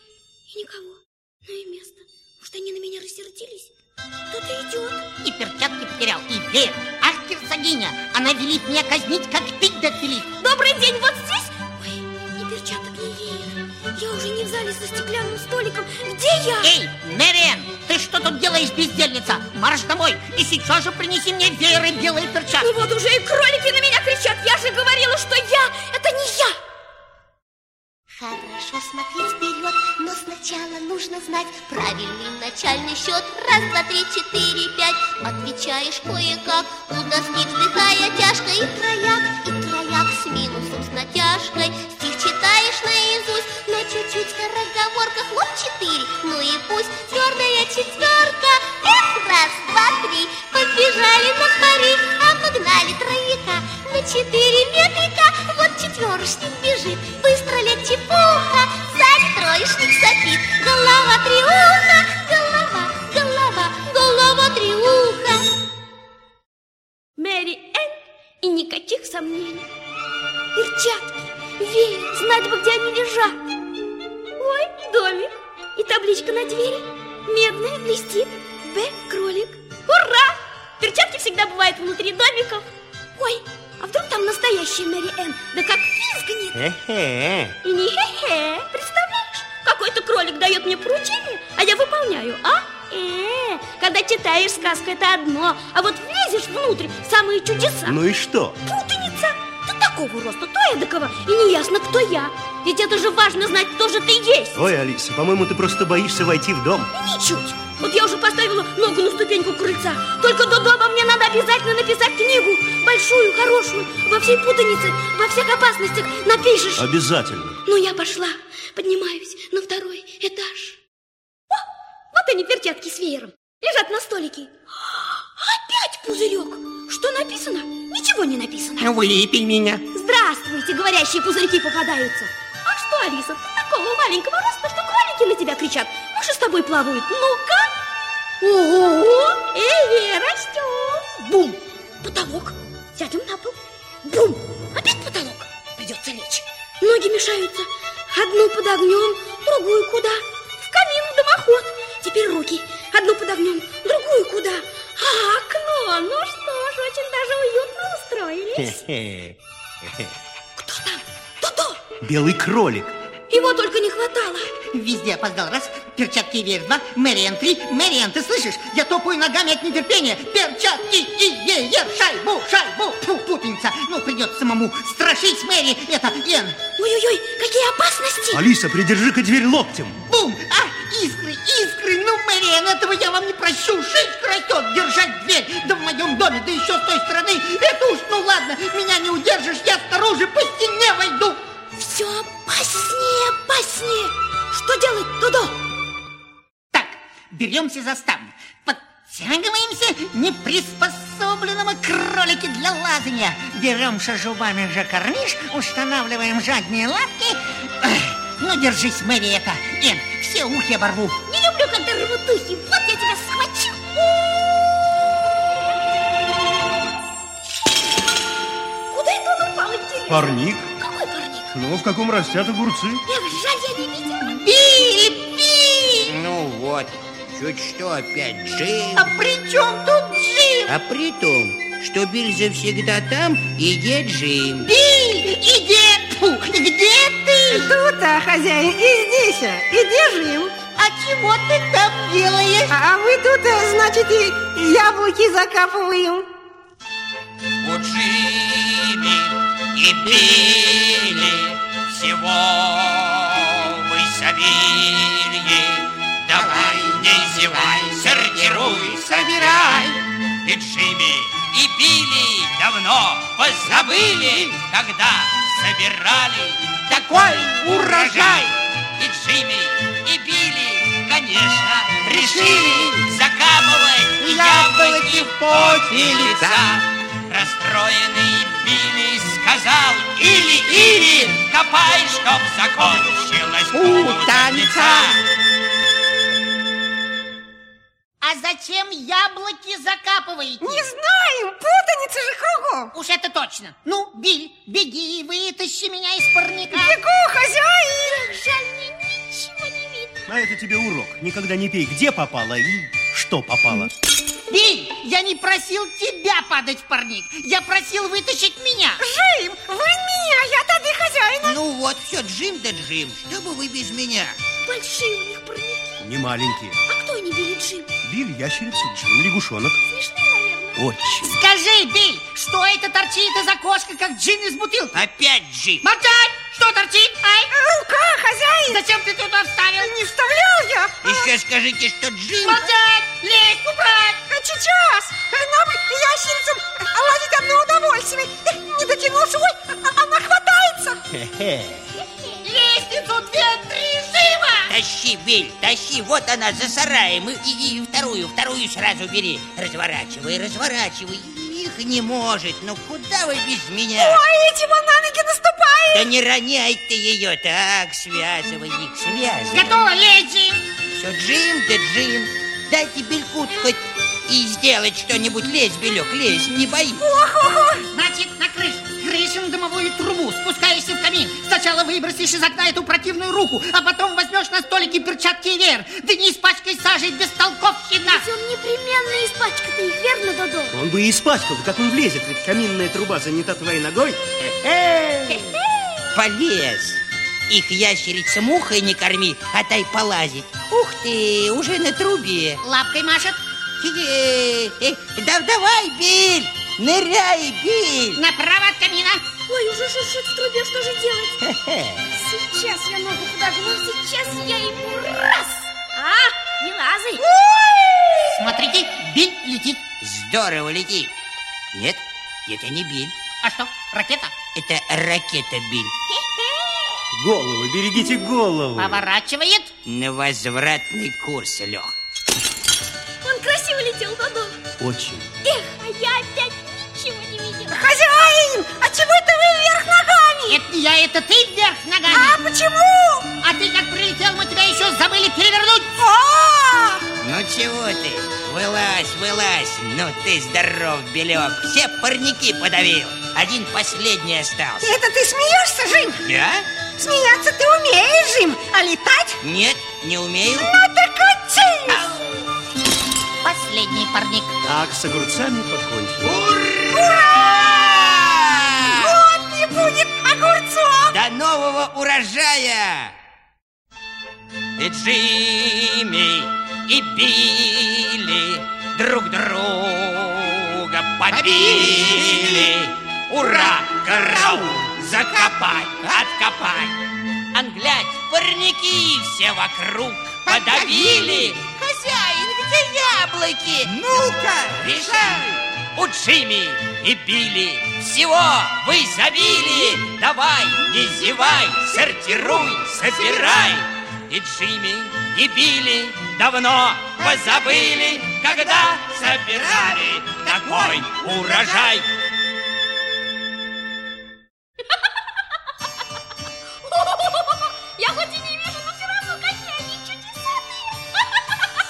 и никого. Ну и место. Может, они на меня рассердились? Кто-то идет. И перчатки потерял, и веер. Ах, герцогиня, она велит меня казнить, как пить да. Добрый день, вот здесь? Я уже не в зале за стеклянным столиком. Где я? Эй, Мэриэн, ты что тут делаешь, бездельница? Марш домой и сейчас же принеси мне веер и белые перчатки. И вот уже и кролики на меня кричат. Я же говорила, что я, это не я. Хорошо смотреть вперед, но сначала нужно знать правильный начальный счет. Раз, два, три, четыре, пять. Отвечаешь кое-как, у доски вздыхая тяжко. И трояк, и трояк с минусом, с натяжкой. Читаешь наизусть, но чуть-чуть скороговорка. Хлоп, четыре, ну и пусть твердая четверка. Эх, раз, два, три, побежали на пари, обогнали трояка. На четыре метрика, вот четверочник бежит, быстро легче пуха. Сзади троечник сопит, голова три уха, голова, голова, голова три уха. Мэри Энн и никаких сомнений. Перчатки, веер, знать бы, где они лежат. Ой, домик и табличка на двери. Медная блестит. Б. Кролик. Ура! Перчатки всегда бывают внутри домиков. Ой, а вдруг там настоящая Мэри Энн? Да как пискнет. Хе-хе. И не хе-хе. Представляешь, какой-то кролик дает мне поручение а я выполняю, а? Э, когда читаешь сказку, это одно, а вот влезешь внутрь, самые чудеса. Ну и что? Путаница. Ты такого роста, то эдакого, и неясно, кто я. Ведь это же важно знать, кто же ты есть. Ой, Алиса, по-моему, ты просто боишься войти в дом. Ничуть. Вот я уже поставила ногу на ступеньку крыльца. Только до дома мне надо обязательно написать книгу. Большую, хорошую, во всей путанице, во всех опасностях напишешь. Обязательно. Ну, я пошла, поднимаюсь на второй этаж. О, вот они, перчатки с веером. Лежат на столике. Опять пузырек. Что написано? Ничего не написано. Выпей меня. Здравствуйте, говорящие пузырьки попадаются. А что, Алиса, ты такого маленького роста, что кролики на тебя кричат. Мыши с тобой плавают. Ну-ка. Ого! Эй, растем. Бум! Потолок. Сядем на пол. Бум! Опять потолок. Придется лечь. Ноги мешаются. Одну под огнем, другую куда? В камин, в дымоход. Теперь руки. Одну под огнем, другую куда? А, окно. Ну что ж, очень даже уютно устроились. Кто там? Дудо! Белый кролик. Его только не хватало. Везде опоздал. Раз, перчатки вверх, два, Мэриэн, три. Мэриэн, ты слышишь? Я топаю ногами от нетерпения. Перчатки и веер, шайбу, шайбу. Фу, путаница. Ну, придется самому страшить Мэри. Это Эн. Ой-ой-ой, какие опасности! Алиса, придержи-ка дверь локтем. Бум! А, искры, искры! Ну, Мэриэн, этого я вам не прощу. Шишка растет, держать дверь. Да в моем доме, да еще с той стороны. Это уж, ну ладно, меня не удержишь, я снаружи по стене войду. Все опаснее, опаснее. Что делать, Дудо? Так, беремся за ставню. Подтягиваемся неприспособленного кролики для лазания. Беремся зубами за карниш, устанавливаем задние лапки. Эх, ну, держись, Мэри, это. Эн, все ухи оборву. Не люблю, когда рвут ухи. Вот я тебя схвачу. Куда это он упал, интересно? Парник. Ну, в каком растят огурцы. Эх, жаль, я не видела. Билли, Билли! Ну вот, чуть что опять Джим. А при чем тут Джим? А при том, что Биль завсегда там и где Джим. Билли, и где? Фу, где ты? Тут, а, хозяин, и здесь, а, и держим. А чего ты там делаешь? А вы тут, а, значит, и яблоки закапываем. У Джимми и Билли всего в изобилии. Давай, не зевай, сортируй, собирай. И Джимми, и Билли давно позабыли, когда собирали такой урожай. И Джимми, и Билли, конечно, решили закапывать яблоки в поте лица. Расстроенный Билли сказал Или-или, копай, чтоб закончилась путаница А зачем яблоки закапываете? Не знаем, путаница же кругом. Уж это точно. Ну, Биль, беги и вытащи меня из парника. Бегу, хозяин. Жаль, мне ничего не видно. А это тебе урок. Никогда не пей, где попало и что попало. Биль, я не просил тебя падать в парник. Я просил вытащить меня. Жим, вы меня, я тады хозяина. Ну вот, все, Джим да Джим, что бы вы без меня? Большие у них парники. Не маленькие. А кто они били Джим? Биль, ящерица, Джим, лягушонок. Смешные, наверное. Очень. Скажи, Биль, что это торчит из окошка, как джин из бутылки? Опять Джим. Молчать! Что торчит? Ай! Рука, хозяин. Зачем ты туда вставил? Не вставлял я. Еще скажите, что Джим... Молчать! Лезть, убрать! А Сейчас. Нам, ящерицам, лазить одно удовольствие. Не дотянулся, ой, а- она хватается. Хе-хе. Лестницу две, три, живо! Тащи, Биль, тащи, вот она за сараем. И, и- и вторую, вторую сразу бери. Разворачивай, разворачивай. Их не может, ну куда вы без меня? Ой, эти вон на ноги наступает. Да не роняй ты ее, так, связывай их, связывай. Готово, лезем! Все, Джим да Джим, дайте Белькут хоть и сделать что-нибудь. Лезь, Белек, лезь, не боись. Значит, на крышу. Крыши на дымовую трубу. Спускаешься в камин. Сначала выбросишь из окна эту противную руку, а потом возьмешь на столике перчатки и веер. Да не испачкай сажей бестолковщина. Ведь он непременно испачкает их, верно, Додо? Он бы и испачкал, да как он влезет, ведь каминная труба занята твоей ногой. Хе-хе. Полез. Их ящерица мухой не корми, а тай полазит. Ух ты, уже на трубе. Лапкой машет. Э, да, давай, Биль, ныряй, Биль. Направо от камина. Ой, уже шуршит в трубе, что же делать? Сейчас я ногу подогну, сейчас я ему раз. А, не лазай. Смотрите, Биль летит. Здорово летит. Нет, это не Биль. А что, ракета? Это ракета Биль. Голову, берегите голову. Поворачивает. На возвратный курс лег. Он красиво летел, Даду. Очень. Эх, а я опять. А чего это вы вверх ногами? Это не я, это ты вверх ногами. А почему? А ты как прилетел, мы тебя еще забыли перевернуть. А! Ну чего ты? Вылазь, вылазь. Ну ты здоров, Белек. Все парники подавил. Один последний остался. Это ты смеешься, Жим? Я? Смеяться ты умеешь, Жим, а летать? Нет, не умею. Ну так учись! Последний парник. Так, с огурцами покончили. Вот не будет огурцов! До нового урожая! И Джимми, и Билли друг друга побили. Ура! Караул! Закопай, откопай! Англять, парники все вокруг подавили. Хозяин, где яблоки? Ну-ка, решай! У Джимми и Билли всего вы забили. Давай, не зевай, сортируй, собирай. И Джимми, и Билли давно позабыли, когда собирали такой урожай. Я хоть и не вижу, но все равно какие они чудесные.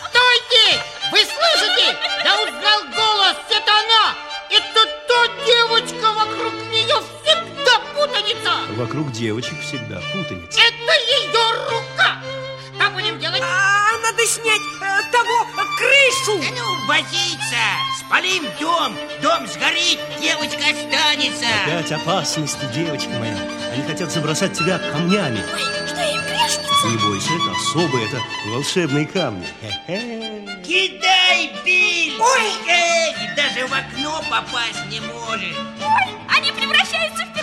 Стойте! Вы слышите? Я узнал голос, это она! Это та девочка, вокруг нее всегда путаница! Вокруг девочек всегда путаница. Это ее рука! Что будем делать? А, надо снять э, того э, крышу! Да ну, возиться! Спалим дом, дом сгорит, девочка останется. Опять опасности, девочка моя. Они хотят забросать тебя камнями. Ой, что им грешница? Не бойся, это особые, это волшебные камни. Кидай, Биль! Ой! Эй, даже в окно попасть не можешь. Ой, они превращаются в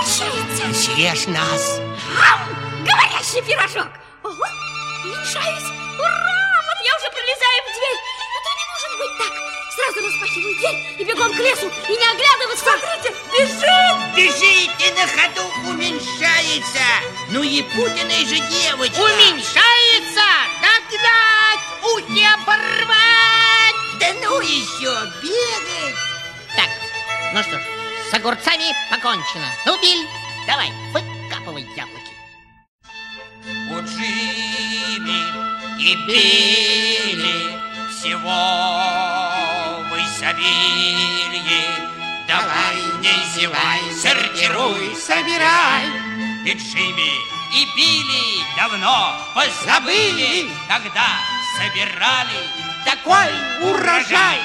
а превращаются. Съешь нас. Ам, говорящий пирожок. Ого, уменьшаюсь. Ура, вот я уже пролезаю в дверь. Это не может быть так. Сразу распахиваю дверь и бегом к лесу. И не оглядываться. Смотрите, бежит. Бежит и на ходу уменьшается. Ну и путаная же девочка. Уменьшается! Догнать! Ухи оборвать! Да ну еще бегать. Так, ну что ж, с огурцами покончено. Ну, Биль, давай, выкапывай яблоки. У Джимми и Билли всего в изобилии. Давай, не зевай, сортируй, собирай. И Джимми и Билли давно позабыли, когда собирали такой урожай.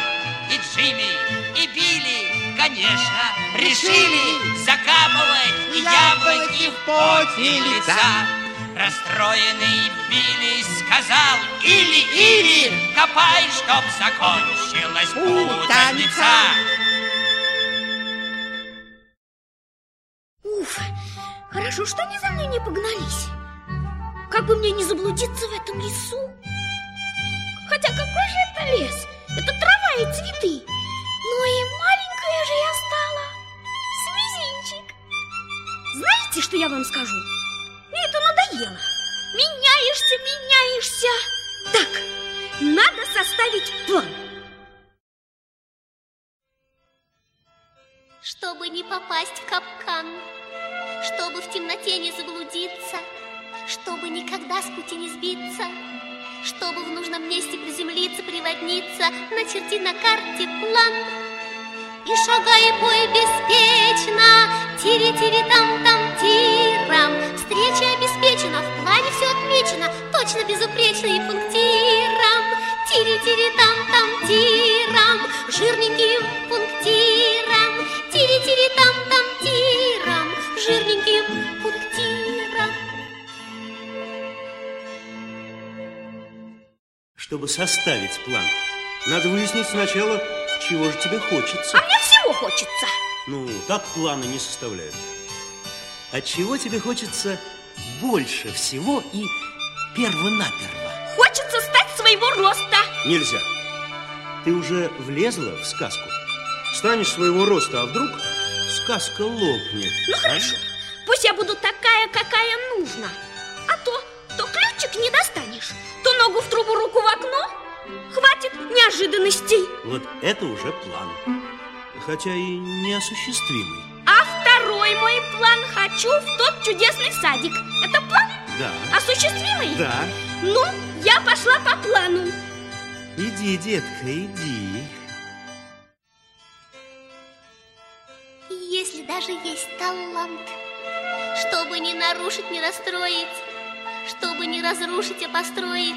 И Джимми, и Билли, конечно, решили закапывать яблоки в поте лица. Расстроенный Билли сказал Или-или, копай, чтоб закончилась путаница Уф, хорошо, что они за мной не погнались. Как бы мне не заблудиться в этом лесу. Хотя какой же это лес? Это трава и цветы. Ну и маленькая же я стала. С. Знаете, что я вам скажу? Мне это надоело. Меняешься, меняешься. Так, надо составить план. Чтобы не попасть в капкан, чтобы в темноте не заблудиться, чтобы никогда с пути не сбиться, чтобы в нужном месте приземлиться, приводниться, начерти на карте план. И шагай, бой беспечно, тири-тири-там-там-тирам. Встреча обеспечена, в плане все отмечено, точно безупречно и пунктиром. Тири-тири-там-там-тирам, жирненьким пунктиром. Тири-тири-там-там-тирам, жирненьким пунктиром. Чтобы составить план, надо выяснить сначала, чего же тебе хочется. А мне всего хочется. Ну, так планы не составляют. А чего тебе хочется больше всего и перво-наперво? Хочется стать своего роста. Нельзя. Ты уже влезла в сказку. Станешь своего роста, а вдруг сказка лопнет. Ну, а? хорошо. Пусть я буду такая, какая нужна. А то, то ключик не достанешь, то ногу в трубу, руку в окно. Хватит неожиданностей. Вот это уже план. Хотя и неосуществимый. А второй мой план хочу в тот чудесный садик. Это план? Да. Осуществимый? Да. Ну, я пошла по плану. Иди, детка, иди. Если даже есть талант, чтобы не нарушить, не расстроить, чтобы не разрушить, а построить,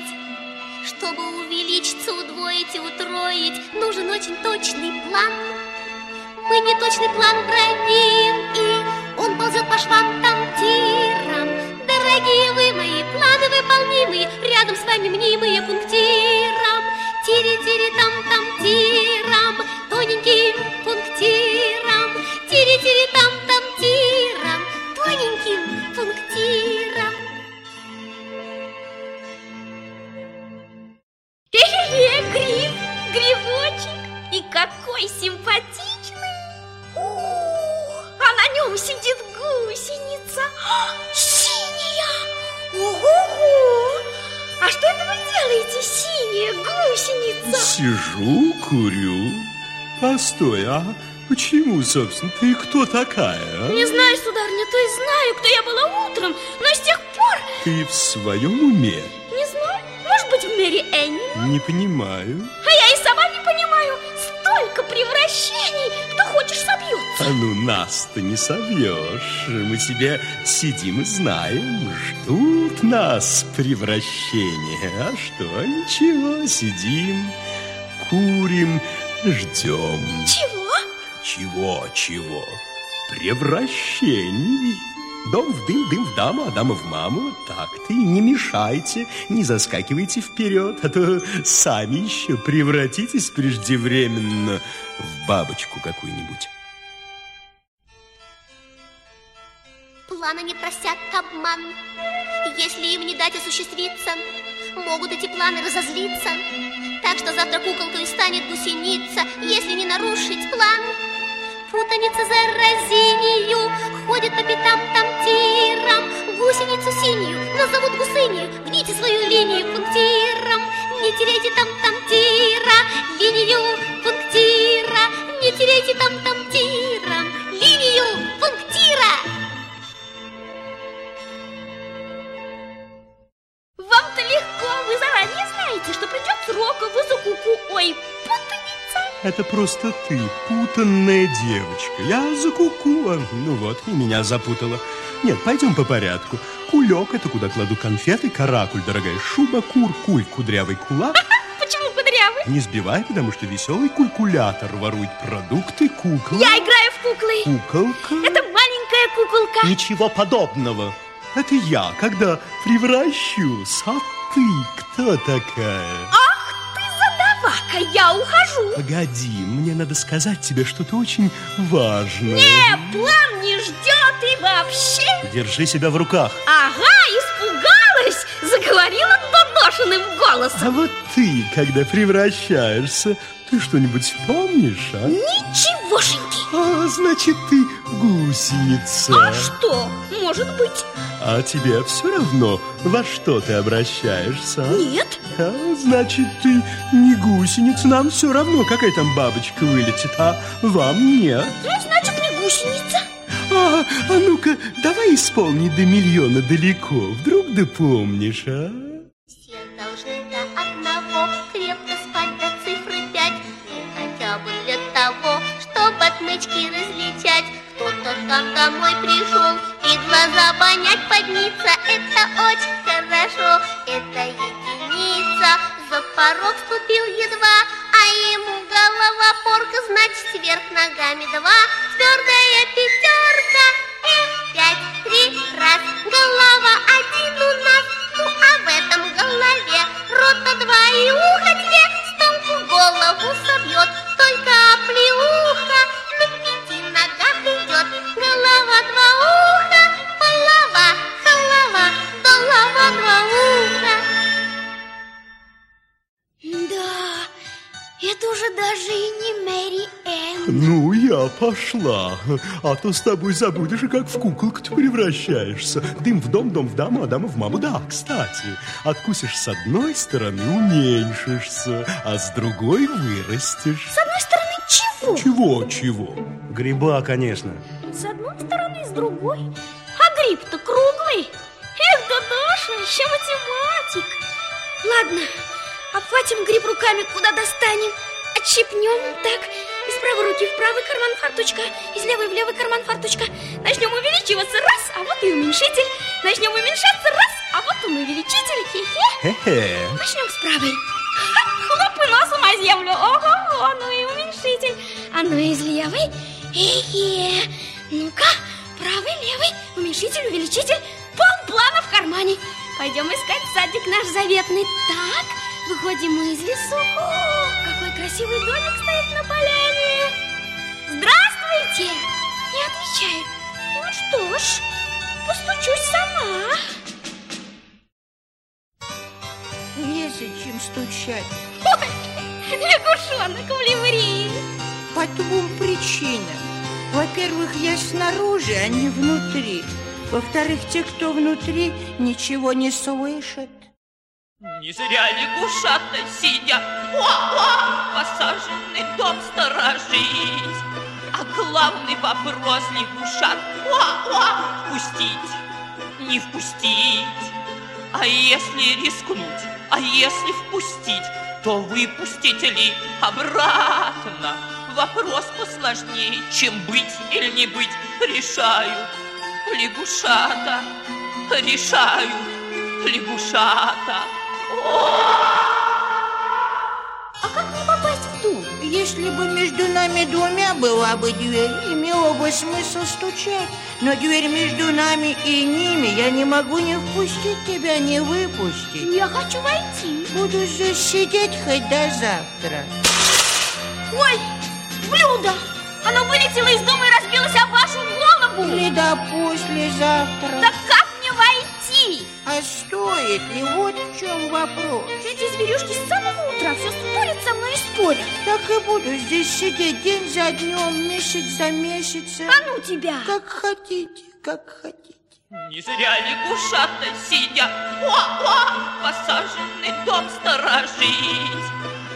чтобы увеличиться, удвоить и утроить, нужен очень точный план. Мы не точный план броним, и он ползет по швам там тирам. Дорогие вы мои, планы выполнимые, рядом с вами мнимые пунктиром. Тири-тири-там-там тирам, тоненьким пунктиром. Тири-тири-там-там тирам, какой симпатичный. О, а на нем сидит гусеница. А, Синяя. Ого! А что это вы делаете, синяя гусеница? Сижу, курю. Постой, а почему, собственно, ты кто такая? а? Не знаю, сударыня, то есть знаю, кто я была утром, но с тех пор Ты в своем уме? не знаю. Может быть, в Мэри Энни? Не понимаю. А я и сама не понимаю. Столько превращений, кто хочешь собьется. А ну нас-то не совьешь. Мы себе сидим и знаем, ждут нас превращения. А что, ничего, сидим, курим, ждем. Чего? Чего, чего? Превращений. Дом в дым, дым в даму, а дама в маму. Так-то и не мешайте, не заскакивайте вперед, а то сами еще превратитесь преждевременно в бабочку какую-нибудь. Планы не просят обман. Если им не дать осуществиться, могут эти планы разозлиться. Так что завтра куколкой станет гусеница, если не нарушить план. Путаница за разинию ходит по пятам там тирам. Гусеницу синюю назовут гусынью. Гните свою линию пунктиром. Не теряйте там там тира, линию пунктира. Не теряйте там там тиром, линию пунктира. Вам-то легко, вы заранее знаете, что придет срок, а вы за куку. Ой, путаница. Это просто ты, путанная девочка. Я за куку. а, Ну вот, и меня запутала. Нет, пойдем по порядку. Кулек – это куда кладу конфеты, каракуль, дорогая шуба, кур, куль, кудрявый кулак. Почему кудрявый? Не сбивай, потому что веселый кулькулятор ворует продукты, кукла. Я играю в куклы. Куколка? Это маленькая куколка. Ничего подобного. Это я, когда превращусь. А ты кто такая? Ты задавака, я ухожу. Погоди, мне надо сказать тебе что-то очень важное. Не, план не ждет и вообще. Держи себя в руках. Ага, испугалась, заговорила доношенным голосом. А вот ты, когда превращаешься, ты что-нибудь помнишь, а? Ничегошеньки. А, значит, ты гусеница. А что? Может быть. А тебе все равно, во что ты обращаешься? а? Нет. А, значит, ты не гусеница, нам все равно, какая там бабочка вылетит, а вам нет. Ну, значит, не гусеница. А, а ну-ка, давай исполни до миллиона далеко, вдруг да помнишь, а? Все должны до одного крепко спать до цифры пять. Ну, хотя бы для того, чтобы отмычки различать. Кто-то там домой пришел и глаза понять подниться, это очень хорошо, это единица. За порог вступил едва, а ему голова порка, значит вверх ногами два. Твердая пятерка, эх, пять, три, раз, голова один у нас, ну а в этом голове рота два и ухо две, столбу голову собьет, только оплеут. Бабла-уха! Да, это уже даже и не Мэри Энн. Ну, я пошла, а то с тобой забудешь, как в куколку ты превращаешься. Дым в дом, дом в даму, а дама в маму. Да, кстати, откусишь с одной стороны, уменьшишься, а с другой вырастешь. С одной стороны чего? Чего, чего? Гриба, конечно. С одной стороны, с другой. А гриб-то круглый. Эх, да Даша, еще математик. Ладно, обхватим гриб руками, куда достанем. Отщипнем так. Из правой руки в правый карман фарточка, из левой в левый карман фарточка. Начнем увеличиваться, раз, а вот и уменьшитель. Начнем уменьшаться, раз, а вот он увеличитель, хе-хе. Хе-хе. Начнем с правой. Хлоп и носом о землю. Ого, ну и уменьшитель. А ну из левой. Хе-хе. Ну-ка, правый, левый, уменьшитель, увеличитель. Полплана в кармане. Пойдем искать садик наш заветный. Так, выходим мы из лесу. О, какой красивый домик стоит на поляне. Здравствуйте. Не отвечает. Ну что ж, постучусь сама. Незачем стучать. Ой, лягушонок в ливрее. По двум причинам. Во-первых, я снаружи, а не внутри. Во-вторых, те, кто внутри, ничего не слышат. Не зря лягушата сидят, о-о, посаженный дом сторожить. А главный вопрос лягушат, о-о, впустить, не впустить. А если рискнуть, а если впустить, то выпустить ли обратно? Вопрос посложнее, чем быть или не быть, решают лягушата, решают лягушата. А как мне попасть в дом? Если бы между нами двумя была бы дверь, имело бы смысл стучать. Но дверь между нами и ними, я не могу не впустить тебя, не выпустить. Я хочу войти. Буду здесь сидеть хоть до завтра. Ой, блюдо! Оно вылетело из дома и разбилось об вашу. Или до послезавтра. Так как мне войти? А стоит ли? Вот в чем вопрос. Эти зверюшки с самого утра все спорят со мной и спорят. Так и буду здесь сидеть день за днем, месяц за месяцем. А ну тебя! Как хотите, как хотите. Не зря лягушата сидят, о-о, посаженный дом сторожить.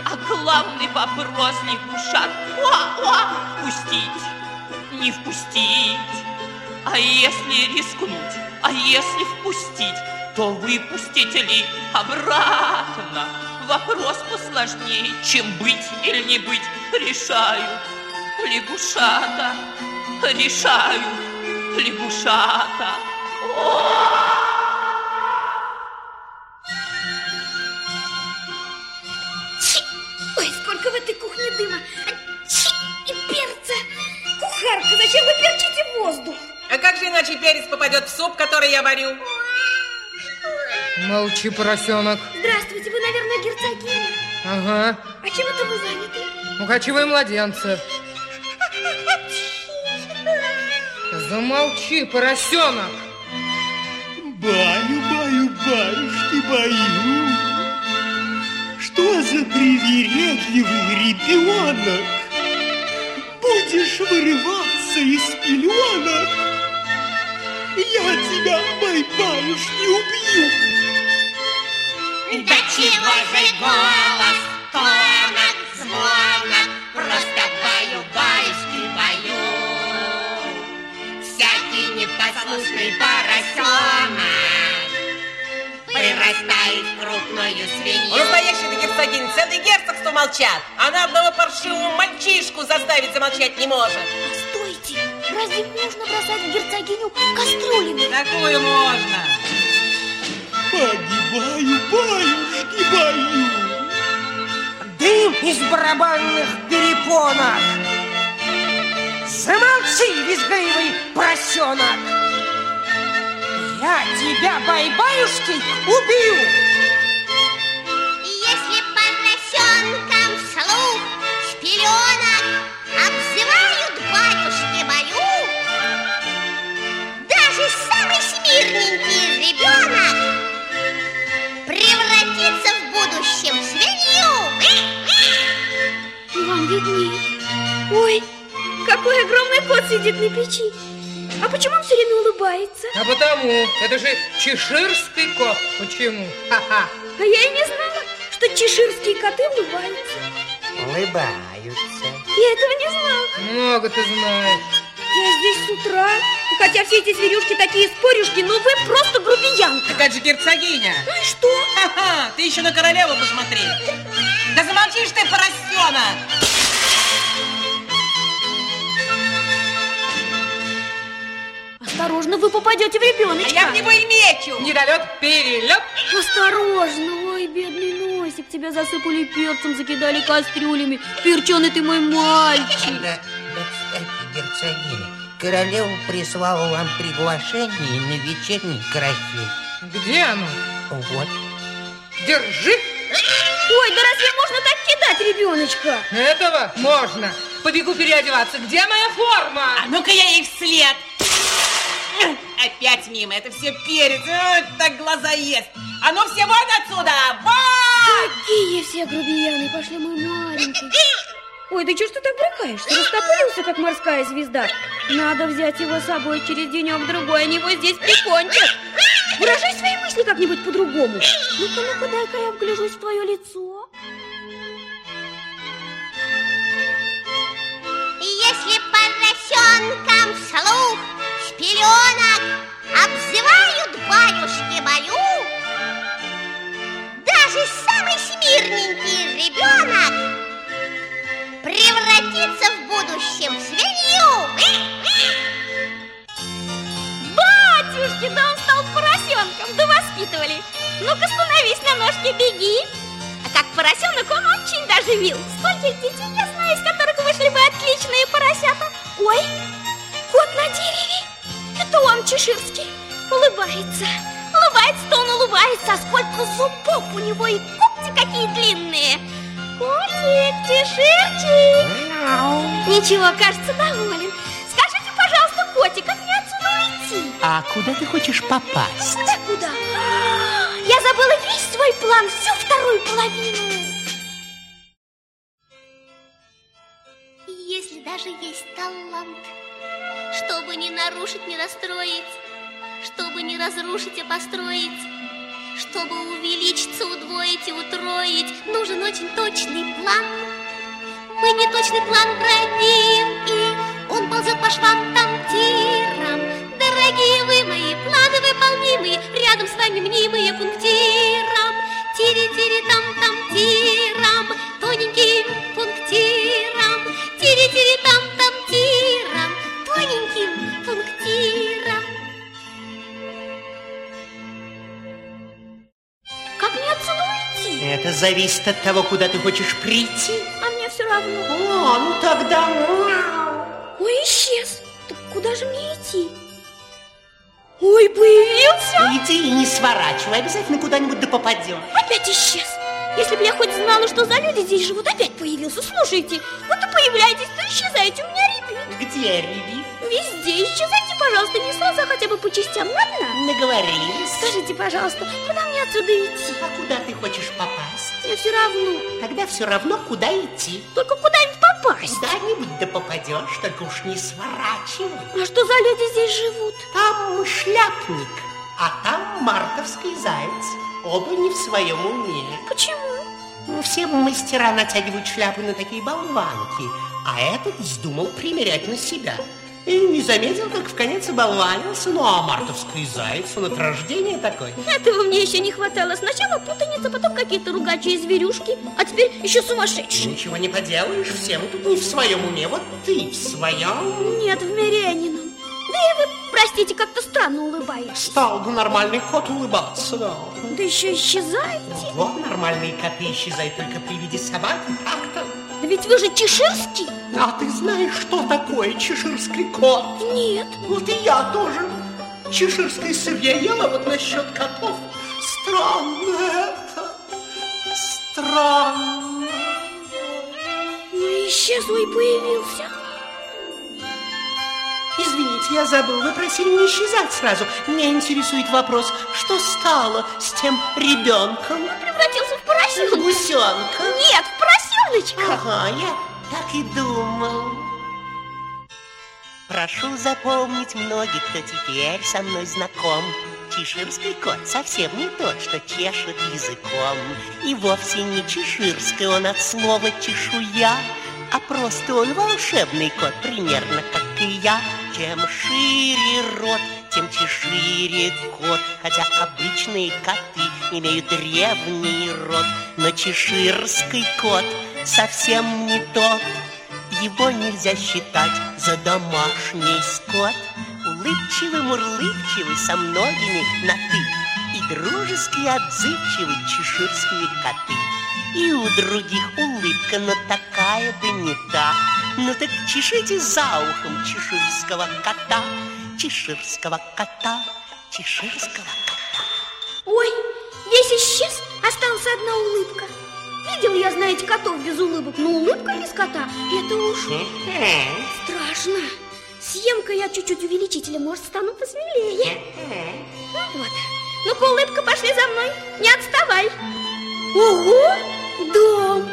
А главный вопрос лягушат, о-о, впустить, не впустить. А если рискнуть, а если впустить, то выпустить ли обратно? Вопрос посложнее, чем быть или не быть, решают лягушата, решают лягушата. Чи! Ой, сколько в этой кухне дыма! Чи! И перца! Кухарка, зачем вы перчите воздух? А как же иначе перец попадет в суп, который я варю? Молчи, поросенок. Здравствуйте, вы, наверное, герцогиня. Ага. А чем это вы заняты? Укачивай младенца. Замолчи, поросенок. Баю, баю, баюшки, баю. Что за привередливый ребенок? Будешь вырываться из пеленок? Я тебя, бай-баюшки, убью. Да чего же голос тонок, звонок, Просто баю-баюшки баю. Всякий непослушный поросенок Вырастает в крупную свинью. У настоящей герцогини целый герцогство молчат. Она одного паршивого мальчишку заставить замолчать не может. Разве можно бросать в герцогиню кастрюлями? Такую можно. Погибаю, баюшки, баю. Дым из барабанных перепонок. Замолчи, визгливый поросенок. Я тебя, бай-баюшки, убью. Виднее. Ой, какой огромный кот сидит на печи. А почему он все время улыбается? А потому, это же чеширский кот. Почему? Ха-ха. А я и не знала, что чеширские коты улыбаются. Улыбаются. Я этого не знала. Много ты знаешь. Я здесь с утра, и хотя все эти зверюшки такие спорюшки, но вы просто грубиянка. Так это же герцогиня. Ну и что? Ха-ха, ты еще на королеву посмотри. Да замолчишь ты, поросенок. Осторожно, вы попадете в ребеночка. А я в него и мечу. Недолет, перелет. Осторожно, ой, бедный носик, тебя засыпали перцем, закидали кастрюлями. Перченый ты мой мальчик. Да, да, кстати, герцогиня, королева прислала вам приглашение на вечерний карасе. Где оно? Вот. Держи. Ой, да разве можно так кидать ребеночка? Этого можно. Побегу переодеваться. Где моя форма? А ну-ка я ей вслед. Опять мимо, это все перец. Ой, так глаза ест. А ну все вон отсюда! Вон! Какие все грубияны, пошли мой маленький. Ой, да что ж ты так брыкаешься? Растопырился, как морская звезда. Надо взять его с собой через денек-другой, они его здесь прикончат. Выражай свои мысли как-нибудь по-другому. Ну-ка, ну-ка, дай-ка я вгляжусь в твое лицо. Если поросенкам вслух с пеленок обзывают батюшки мою, даже самый смирненький ребенок превратится в будущем в свинью. Батюшки, да он стал поросенком, да воспитывали. Ну-ка, становись на ножки, беги. А как поросенок он очень даже мил. Скольких детей я знаю, из которых вышли бы отличные поросята. Ой, кот на дереве. Это он, чеширский, улыбается. Улыбается-то он улыбается, а сколько зубов у него и когти какие длинные. Котик, чеширчик. Ничего, кажется, доволен. Скажите, пожалуйста, котик, как мне отсюда уйти? А куда ты хочешь попасть? Куда, куда? Я забыла весь свой план, всю вторую половину. Если даже есть талант, чтобы не нарушить, не расстроить, чтобы не разрушить, а построить, чтобы увеличиться, удвоить и утроить, нужен очень точный план. Мы не точный план бродим, и он ползет по швам там тирам. Дорогие вы мои, планы выполнимые, рядом с вами мнимые пунктиром. Тири-тири-там-там тирам, тоненьким пунктиром. Тири-тири-там-там тирам, тоненьким Это зависит от того, куда ты хочешь прийти. А мне все равно. О, ну тогда... Ой, исчез. Так куда же мне идти? Ой, появился. Иди и не сворачивай, обязательно куда-нибудь да попадешь. Опять исчез. Если бы я хоть знала, что за люди здесь живут, опять появился. Слушайте, вот и появляетесь, то исчезаете. У меня ребит. Где ребит? Везде. Исчезайте, пожалуйста, не сразу, а хотя бы по частям, ладно? Договорились. Скажите, пожалуйста, куда мне отсюда идти? А куда ты хочешь попасть? Мне все равно. Тогда все равно, куда идти. Только куда-нибудь попасть. Куда-нибудь да попадешь, только уж не сворачивай. А что за люди здесь живут? Там шляпник, а там мартовский заяц. Оба не в своем уме. Почему? Ну, Все мастера натягивают шляпы на такие болванки, а этот вздумал примерять на себя. И не заметил, как в конец оболванился. Ну, а мартовский заяц, он от рождения такой. Этого мне еще не хватало. Сначала путаница, потом какие-то ругачие зверюшки, а теперь еще сумасшедшие. Ничего не поделаешь, все мы тут не в своем уме. Вот ты в своем. Нет, в Миренином. Да и вы, простите, как-то странно улыбаетесь. Стал бы нормальный кот улыбаться, да. Да еще исчезаете. Вот нормальные коты исчезают только при виде собаки, так-то. Да ведь вы же чеширский. А ты знаешь, что такое чеширский кот? Нет. Вот и я тоже. Чеширской сырья ела вот насчет котов. Странно это. Странно. Ну, исчез, ой, появился. Извините, я забыл. Вы просили не исчезать сразу. Меня интересует вопрос, что стало с тем ребенком? Он превратился в поросенка. Гусенка. Нет, в поросеночка. Ага, я так и думал. Прошу запомнить многих, кто теперь со мной знаком. Чеширский кот совсем не тот, что чешет языком. И вовсе не чеширский он от слова чешуя, а просто он волшебный кот, примерно как и я. Чем шире рот, тем чешире кот, хотя обычные коты имеют древний род, но чеширский кот совсем не тот. Его нельзя считать за домашний скот. Улыбчивый, мурлыбчивый, со многими на «ты» И дружески отзывчивый чеширские коты. И у других улыбка, но такая да не та. Ну так чешите за ухом чеширского кота, чеширского кота, чеширского кота. Ой, весь исчез, осталась одна улыбка. Видел я, знаете, котов без улыбок, но улыбка без кота – это уж страшно. Съем-ка я чуть-чуть увеличителя, может, стану посмелее. Вот. Ну-ка, улыбка, пошли за мной, не отставай. Ого, дом.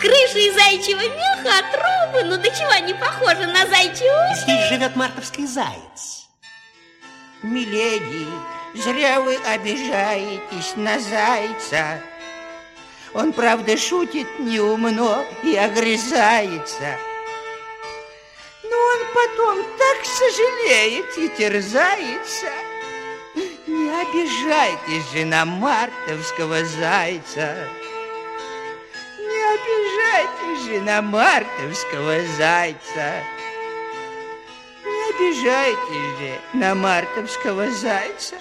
Крыша из зайчьего меха, трубы, ну до чего не похожи на зайчий уши. Здесь живет мартовский заяц. Миледи, зря вы обижаетесь на зайца. Он, правда, шутит неумно и огрызается. Но он потом так сожалеет и терзается. Не обижайтесь же на мартовского зайца. Не обижайтесь же на мартовского зайца. Не обижайтесь же на мартовского зайца.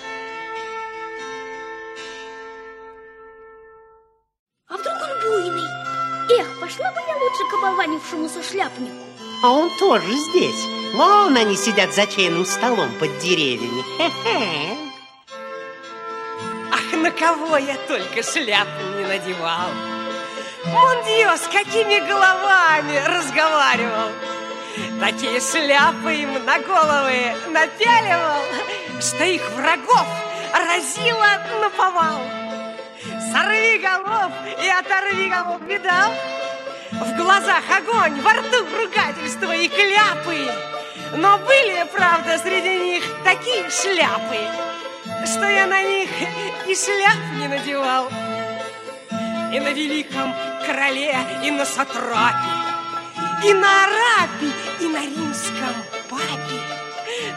Я лучше к оболванившемуся шляпнику. А он тоже здесь. Вон они сидят за чайным столом под деревьями. Хе-хе. Ах, на кого я только шляпу не надевал. Мондио, с какими головами разговаривал. Такие шляпы им на головы напяливал, что их врагов разило на повал. Сорви голов и оторви голов, видал? В глазах огонь, во рту ругательства и кляпы. Но были, правда, среди них такие шляпы, что я на них и шляп не надевал. И на великом короле, и на сатрапе, и на арапе, и на римском папе.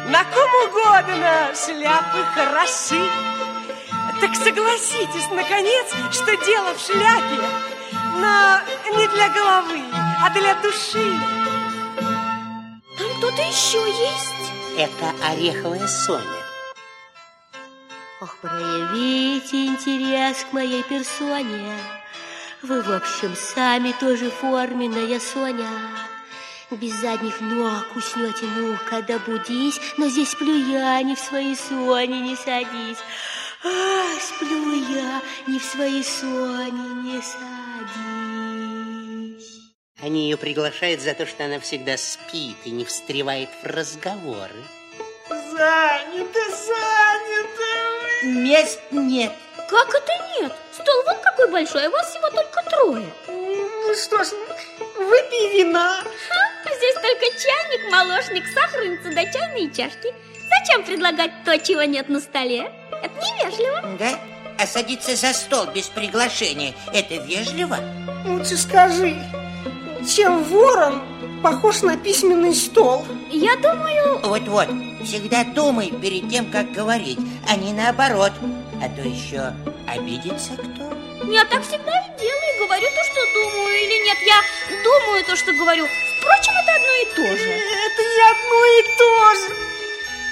На ком угодно шляпы хороши. Так согласитесь, наконец, что дело в шляпе, но не для головы, а для души. Там кто-то еще есть. Это ореховая Соня. Ох, проявите интерес к моей персоне. Вы, в общем, сами тоже форменная Соня. Без задних ног уснете, ну-ка, добудись, но здесь сплю я, не в своей Соне не садись. Ах, сплю я, не в своей Соне не садись. Они ее приглашают за то, что она всегда спит и не встревает в разговоры. Занято, занято. Мест нет. Как это нет? Стол вот какой большой, а вас всего только трое. Ну что ж, выпей вина. Ха, а здесь только чайник, молочник, сахарница да чайные чашки. Зачем предлагать то, чего нет на столе? Это невежливо. Да? А садиться за стол без приглашения – это вежливо? Лучше скажи, чем ворон похож на письменный стол? Я думаю... Вот-вот, всегда думай перед тем, как говорить, а не наоборот. А то еще обидится кто. Я так всегда и делаю, говорю то, что думаю, или нет, я думаю то, что говорю. Впрочем, это одно и то же. Это не одно и то же.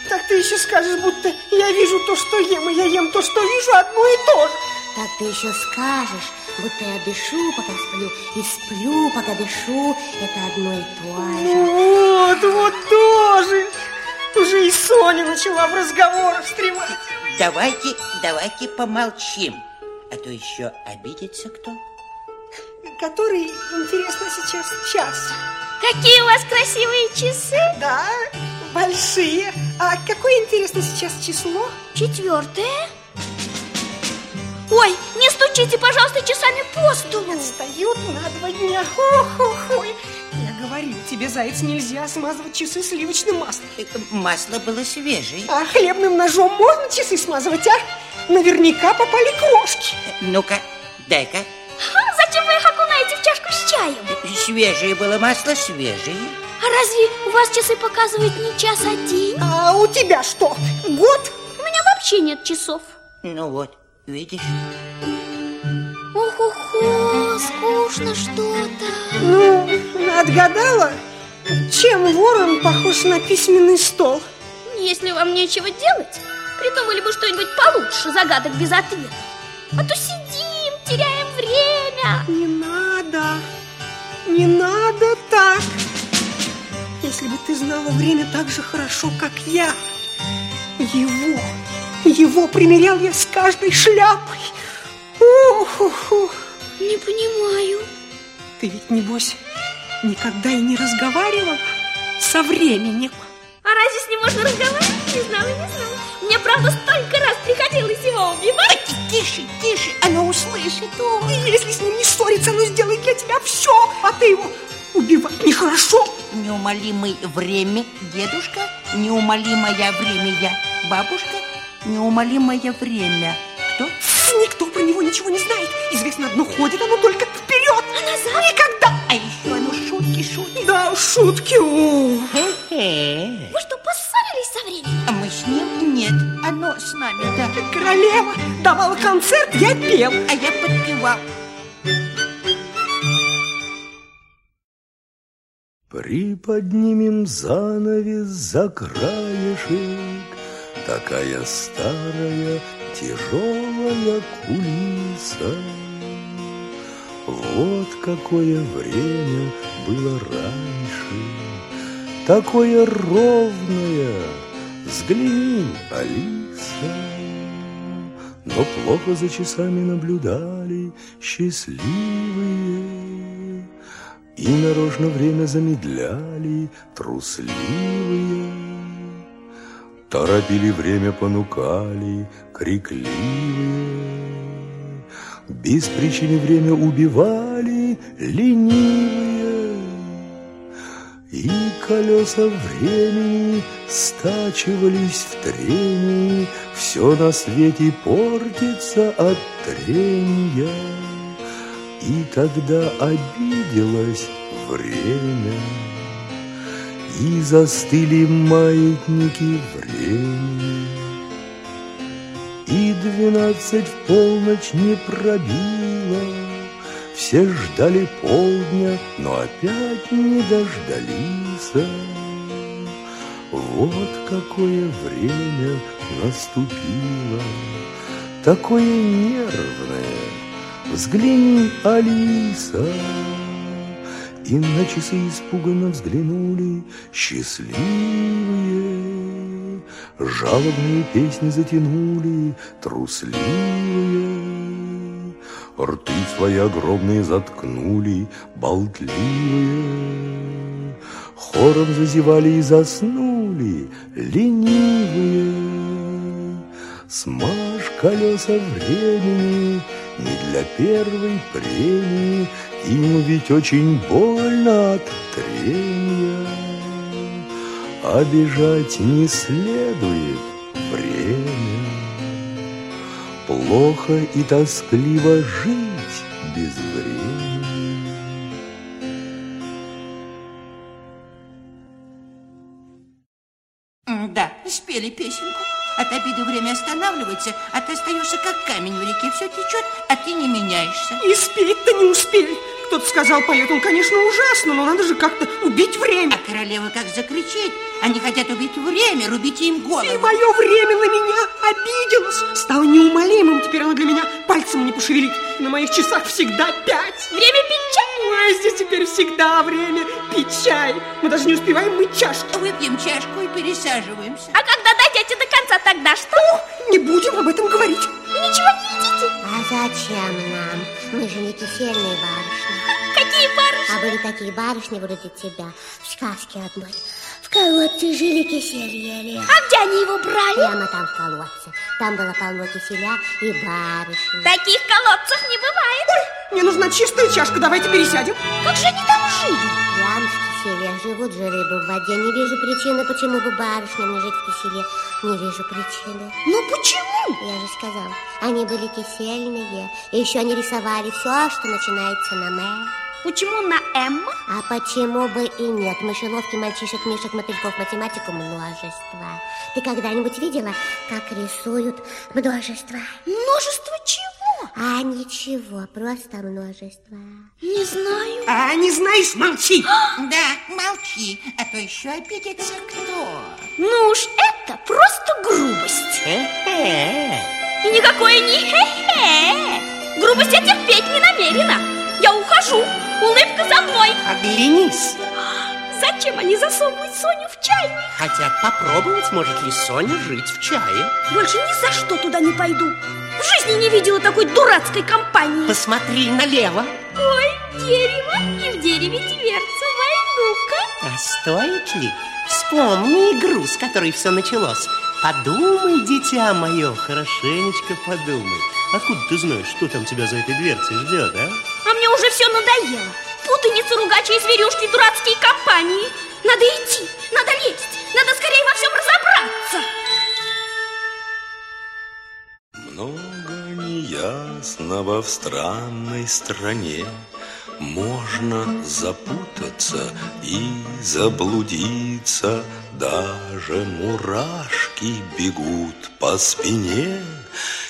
Так ты еще скажешь, будто я вижу то, что ем, и я ем то, что вижу, одно и то же. Так ты еще скажешь, будто я дышу, пока сплю, и сплю, пока дышу. Это одно и то же. Вот, вот тоже. Уже и Соня начала в разговорах встревать. Давайте, давайте помолчим, а то еще обидится кто. Который, интересно, сейчас час? Какие у вас красивые часы? Да, большие. А какое, интересно, сейчас число? Четвертое. Ой, не стучите, пожалуйста, часами по столу. Отстают на два дня. Хо-хо-хо. Я Тебе, заяц, нельзя смазывать часы сливочным маслом. Масло было свежее. А хлебным ножом можно часы смазывать, а? Наверняка попали крошки. Ну-ка, дай-ка. Зачем вы их окунаете в чашку с чаем? Свежее было масло, свежее. А разве у вас часы показывают не час, а день? А у тебя что, год? У меня вообще нет часов. Ну вот, видишь? Ох-охо, скучно что-то. Ну, отгадала? Чем ворон похож на письменный стол? Если вам нечего делать, придумали бы что-нибудь получше загадок без ответа. А то сидим, теряем время. Не надо, не надо так. Если бы ты знала время так же хорошо, как я. Его, его примерял я с каждой шляпой. Ух, ух, ух. Не понимаю. Ты ведь, небось, никогда и не разговаривала со временем. А разве с ним можно разговаривать? Не знала, не знала. Мне, правда, столько раз приходилось его убивать. Тише, тише, она услышит. О, если с ним не ссориться, оно сделает для тебя все, а ты его убивать нехорошо. Неумолимое время, дедушка, неумолимое время я, бабушка, неумолимое время. Кто? Никто про него ничего не знает. Известно одно, ходит оно только вперед. А назад? Никогда. А еще оно шутки шутит. Да, шутки. О. Хе-хе. Вы что, поссорились со временем? А мы с ним? Нет, оно с нами, да. Королева давала концерт, я пел. А я подпевал. Приподнимем занавес за краешек, Такая старая тяжелая кулиса. Вот какое время было раньше, Такое ровное, взгляни, Алиса. Но плохо за часами наблюдали счастливые, И нарочно время замедляли трусливые. Торопили время, понукали, крикливые. Без причины время убивали ленивые. И колеса времени стачивались в трении, Все на свете портится от трения. И тогда обиделось время, И застыли маятники времени. И двенадцать в полночь не пробило, Все ждали полдня, но опять не дождались. Вот какое время наступило, Такое нервное, Взгляни, Алиса, И на часы испуганно взглянули счастливые, Жалобные песни затянули трусливые, Рты свои огромные заткнули болтливые, Хором зазевали и заснули ленивые. Смажь колеса времени не для первой премии, Им ведь очень больно от трения. Обижать не следует время. Плохо и тоскливо жить без времени. Да, спели песенку. От обиды время останавливается, а ты остаешься как камень в реке. Все течет, а ты не меняешься. И спеть-то не успели. Кто-то сказал, поет он, конечно, ужасно, но надо же как-то убить время. А королева как закричит. Они хотят убить время, рубите им голову. И мое время на меня обиделось. Стало неумолимым, теперь оно для меня пальцем не пошевелить. На моих часах всегда пять. Время пить чай? Ой, здесь теперь всегда время пить чай. Мы даже не успеваем мыть чашки. Выпьем чашку и пересаживаемся. А когда дойдете до конца, тогда что? Не будем об этом говорить. И ничего не едите? А зачем нам? Мы же не кисельные барышни. Какие барышни? А были такие барышни вроде тебя в сказке одной. В колодце жили кисель ели. А где они его брали? Прямо там в колодце. Там было полно киселя и барышни. Таких колодцев не бывает. Ой, мне нужна чистая чашка, давайте пересядем. Как же они там жили? Прямо в киселе живут же рыбы в воде. Не вижу причины, почему бы барышням не жить в киселе. Не вижу причины. Ну почему? Я же сказал, они были кисельные. И еще они рисовали все, что начинается на «мэ». Почему на М? А почему бы и нет? Мышеловки, мальчишек, мишек, мотыльков, математику множество. Ты когда-нибудь видела, как рисуют множество? Множество чего? А ничего, просто множество. Не знаю. А не знаешь, молчи. Да, молчи, а то еще обидится кто. Ну уж это просто грубость. И никакое не хе-хе. Грубость я терпеть не намерена. Я ухожу. Улыбка за мной. Оглянись. Зачем они засовывают Соню в чайник? Хотят попробовать, может ли Соня жить в чае. Больше ни за что туда не пойду. В жизни не видела такой дурацкой компании. Посмотри налево. Ой, дерево, и в дереве дверца. Войду-ка. А стоит ли? Вспомни игру, с которой все началось. Подумай, дитя мое, хорошенечко подумай. Откуда ты знаешь, что там тебя за этой дверцей ждет, а? А мне уже все надоело. Путаница, ругачи и зверюшки, дурацкие компании. Надо идти, надо лезть, надо скорее во всем разобраться. Много неясного в странной стране. Можно запутаться и заблудиться Даже мурашки бегут по спине.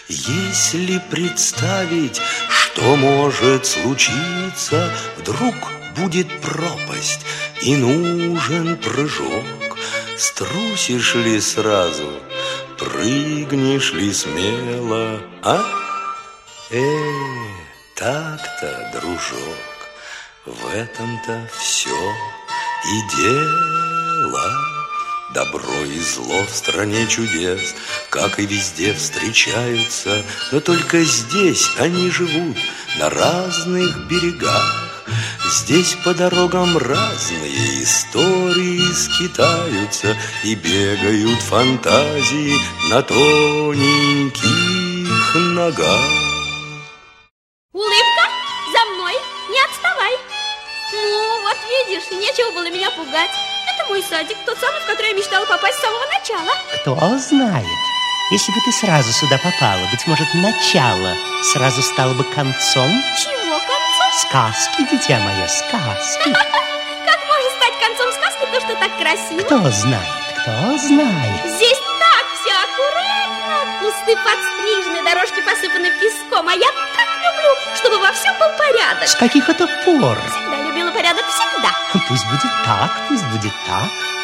Если представить, что может случиться Вдруг будет пропасть и нужен прыжок. Струсишь ли сразу, прыгнешь ли смело, а? Э, так-то, дружок, в этом-то все и дело. Добро и зло в стране чудес, как и везде встречаются, но только здесь они живут на разных берегах. Здесь по дорогам разные истории скитаются И бегают фантазии на тоненьких ногах. Улыбка, за мной, не отставай. Ну, вот видишь, нечего было меня пугать. Это мой садик, тот самый, в который я мечтала попасть с самого начала. Кто знает? Если бы ты сразу сюда попала, быть может, начало сразу стало бы концом Чего концом? Сказки, дитя мое, сказки. Как может стать концом сказки то, что так красиво? Кто знает, кто знает. Здесь так все аккуратно. Кусты подстрижены, дорожки посыпаны песком. А я так люблю, чтобы во всем был порядок. С каких это пор? Всегда любила порядок, всегда. Пусть будет так, пусть будет так.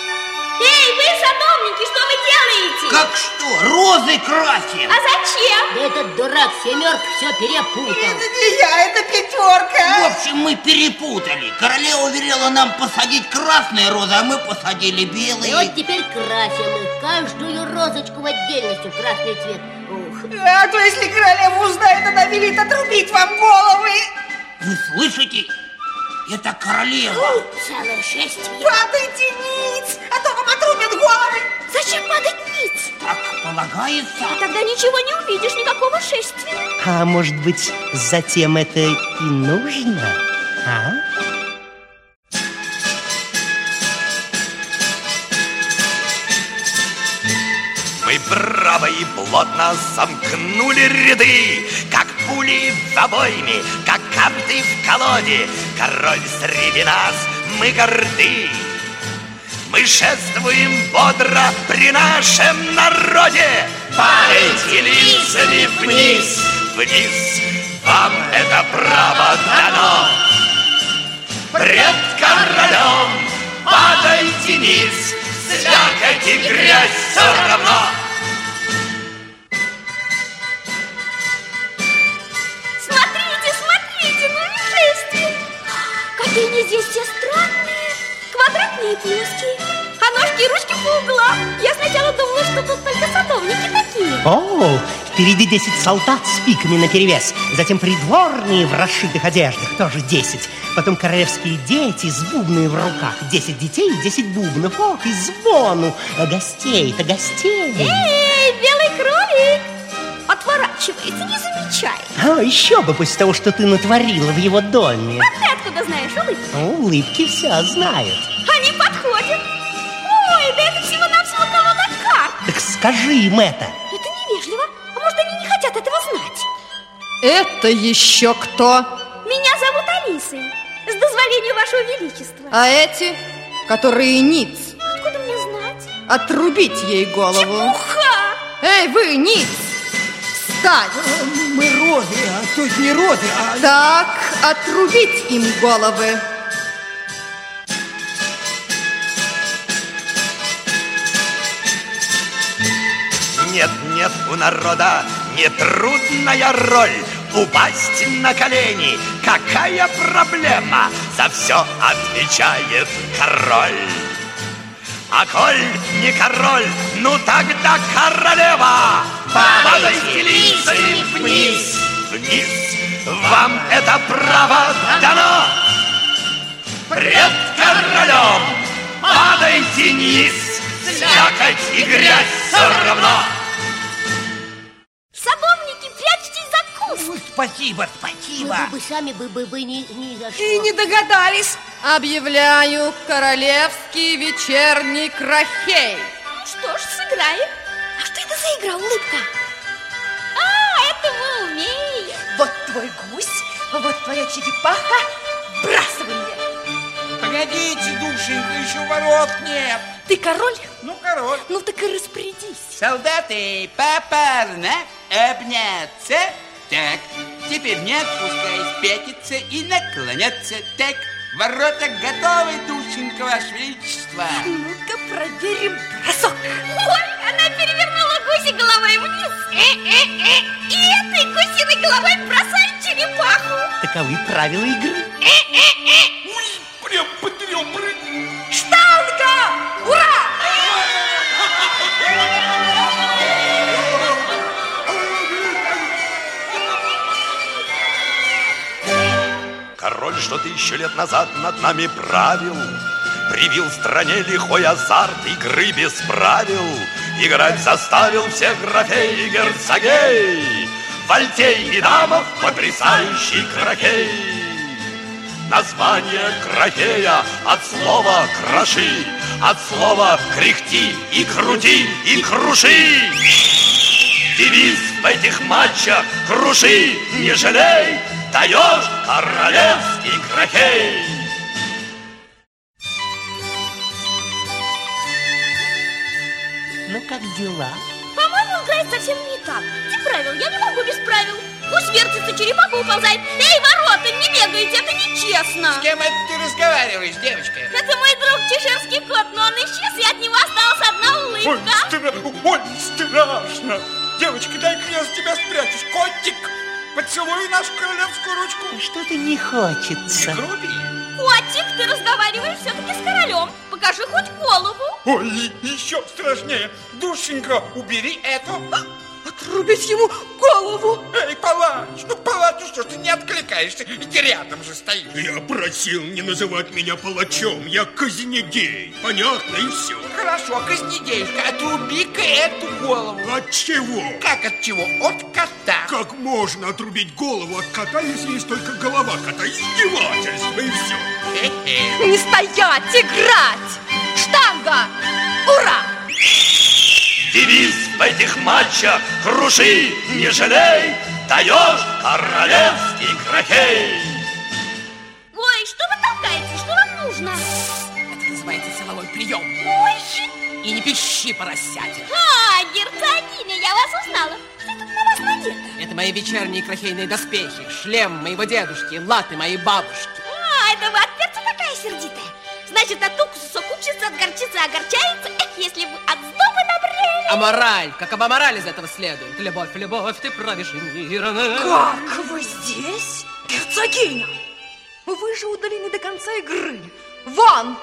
Эй, вы, садовники, что вы делаете? Как что? Розы красим! А зачем? Этот дурак Семерка все перепутал. Это не я, это пятерка. В общем, мы перепутали. Королева велела нам посадить красные розы, а мы посадили И белые. вот теперь красим их, каждую розочку в отдельности в красный цвет. Ух. А то если королева узнает, она велит отрубить вам головы. Вы слышите? Это королева. Целое шествие. Падайте ниц, а то вам отрубят головы. Зачем падать ниц? Так полагается. А тогда ничего не увидишь, никакого шествия. А может быть, затем это и нужно? А? Браво и плотно сомкнули ряды, Как пули в обойме, как карты в колоде. Король среди нас, мы горды. Мы шествуем бодро при нашем народе. Падайте лицами вниз, вниз, вам это право дано. Пред королем падайте низ, слякоть и грязь все равно. Они здесь все странные. Квадратные и плоские. А ножки и ручки по углам. Я сначала думала, что тут только садовники такие. О, впереди 10 солдат с пиками наперевес, затем придворные в расшитых одеждах, тоже 10. Потом королевские дети с бубной в руках, 10 детей, 10 бубнов. Ох, и звону. А гостей-то гостей. Эй, белый кролик! Отворачивается, не замечает. А, еще бы после того, что ты натворила в его доме. А ты откуда знаешь улыбки? Ну, улыбки все знают. Они подходят. Ой, да это всего-навсего колода карт. Так скажи им это. Это невежливо. А может, они не хотят этого знать? Это еще кто? Меня зовут Алисой. С дозволения Вашего Величества. А эти, которые ниц, Откуда мне знать? отрубить ей голову. Чепуха! Эй, вы, ниц, встать! Мы роды, а то есть не роды, а... Так, отрубить им головы. Нет, нет у народа нетрудная роль Упасть на колени, какая проблема? За все отвечает король А коль не король, ну тогда королева Падайте лицами вниз, вниз Вам это право дано Пред королем падайте низ Слякоть и грязь все равно Садовники, прячьтесь за куст. Спасибо, спасибо. Вы бы сами бы, бы, бы ни, ни за что. И не догадались. Объявляю королевский вечерний крахей. Что ж, сыграем. А что это за игра, улыбка? А, это мы умеем. Вот твой гусь, вот твоя черепаха. Бросай мне. Погодите, душенька, еще ворот нет. Ты король? Ну, король. Ну так и распорядись. Солдаты, попарно обняться. Так, теперь нет, пускай пятится и наклоняться. Так, ворота готовы, душенька, ваше величество. Ну-ка проверим бросок. Ой, она перевернула гуси головой вниз. Э-э-э. И этой гусиной головой бросает черепаху. Таковы правила игры. Э-э-э. Прям под ребры. Король что-то еще лет назад над нами правил Привил стране лихой азарт игры без правил Играть заставил всех графей и герцогей Вальтей и дамов потрясающий крокей Название крокея от слова кроши От слова кряхти и крути и круши Девиз в этих матчах круши, не жалей Даешь королевский крокей Ну, как дела? По-моему, играет совсем не так. Где правил? Я не могу без правил. Гусь вертится, черепаха уползает. Эй, ворота, не бегайте, это нечестно. С кем это ты разговариваешь, девочка? Это мой друг чеширский кот, но он исчез, и от него осталась одна Ой, улыбка. стра... Ой, страшно. Девочка, дай-ка я с тебя спрячусь. Котик, поцелуй нашу королевскую ручку. Что-то не хочется. Груби. Котик, ты разговариваешь все-таки с королем. Покажи хоть голову. Ой, еще страшнее. Душенька, убери эту. Отрубить ему голову. Эй, палач, ну палач, ну что ж ты не откликаешься? Ведь рядом же стоишь. Я просил не называть меня палачом. Я казнедей. Понятно и все. Хорошо, казнедеюшка, отруби-ка эту голову. От чего? Как от чего? От кота. Как можно отрубить голову от кота, если есть только голова кота? Издевательство и все. Хе-хе. Не стоять, играть. Штанга! Ура! Девиз в этих матчах круши, не жалей Даешь королевский крокей Ой, что вы толкаете? Что вам нужно? Это называется силовой прием. Ой, И не пищи, поросятин. а, герцогиня, я вас узнала. Что тут на вас надето? Это мои вечерние крахейные доспехи, шлем моего дедушки, латы моей бабушки. А, это вы от перца такая сердитая. Значит, от уксуса сокупщица, от горчицы огорчается. Эх, если бы от сдобы набрели. А мораль, какова мораль из этого следует? Любовь, любовь, ты правишь миром. Как вы здесь, герцогиня? Вы же удалены до конца игры. Вон!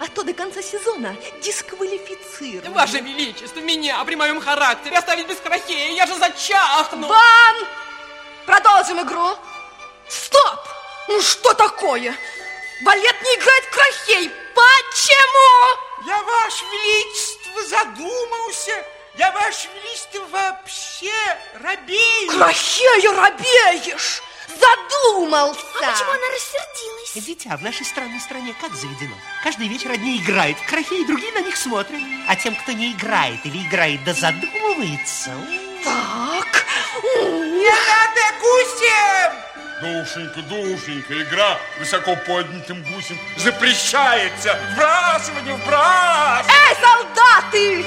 А то до конца сезона дисквалифицированы. Ваше Величество, меня при моем характере оставить без крахея, я же зачахну. Вон! Продолжим игру. Стоп! Ну что такое? Балет не играет в крахей. Почему? Я, Ваше Величество, задумался. Я, Ваше Величество, вообще робею. Крахею робеешь. Задумался. А почему она рассердилась? Дитя, в нашей странной стране как заведено? Каждый вечер одни играют в крахе, и другие на них смотрят. А тем, кто не играет или играет, да задумывается... Так. Не надо гусем! Душенька, душенька, игра высоко поднятым гусем запрещается. Вбрасывание, вбрасывание. Эй, солдаты!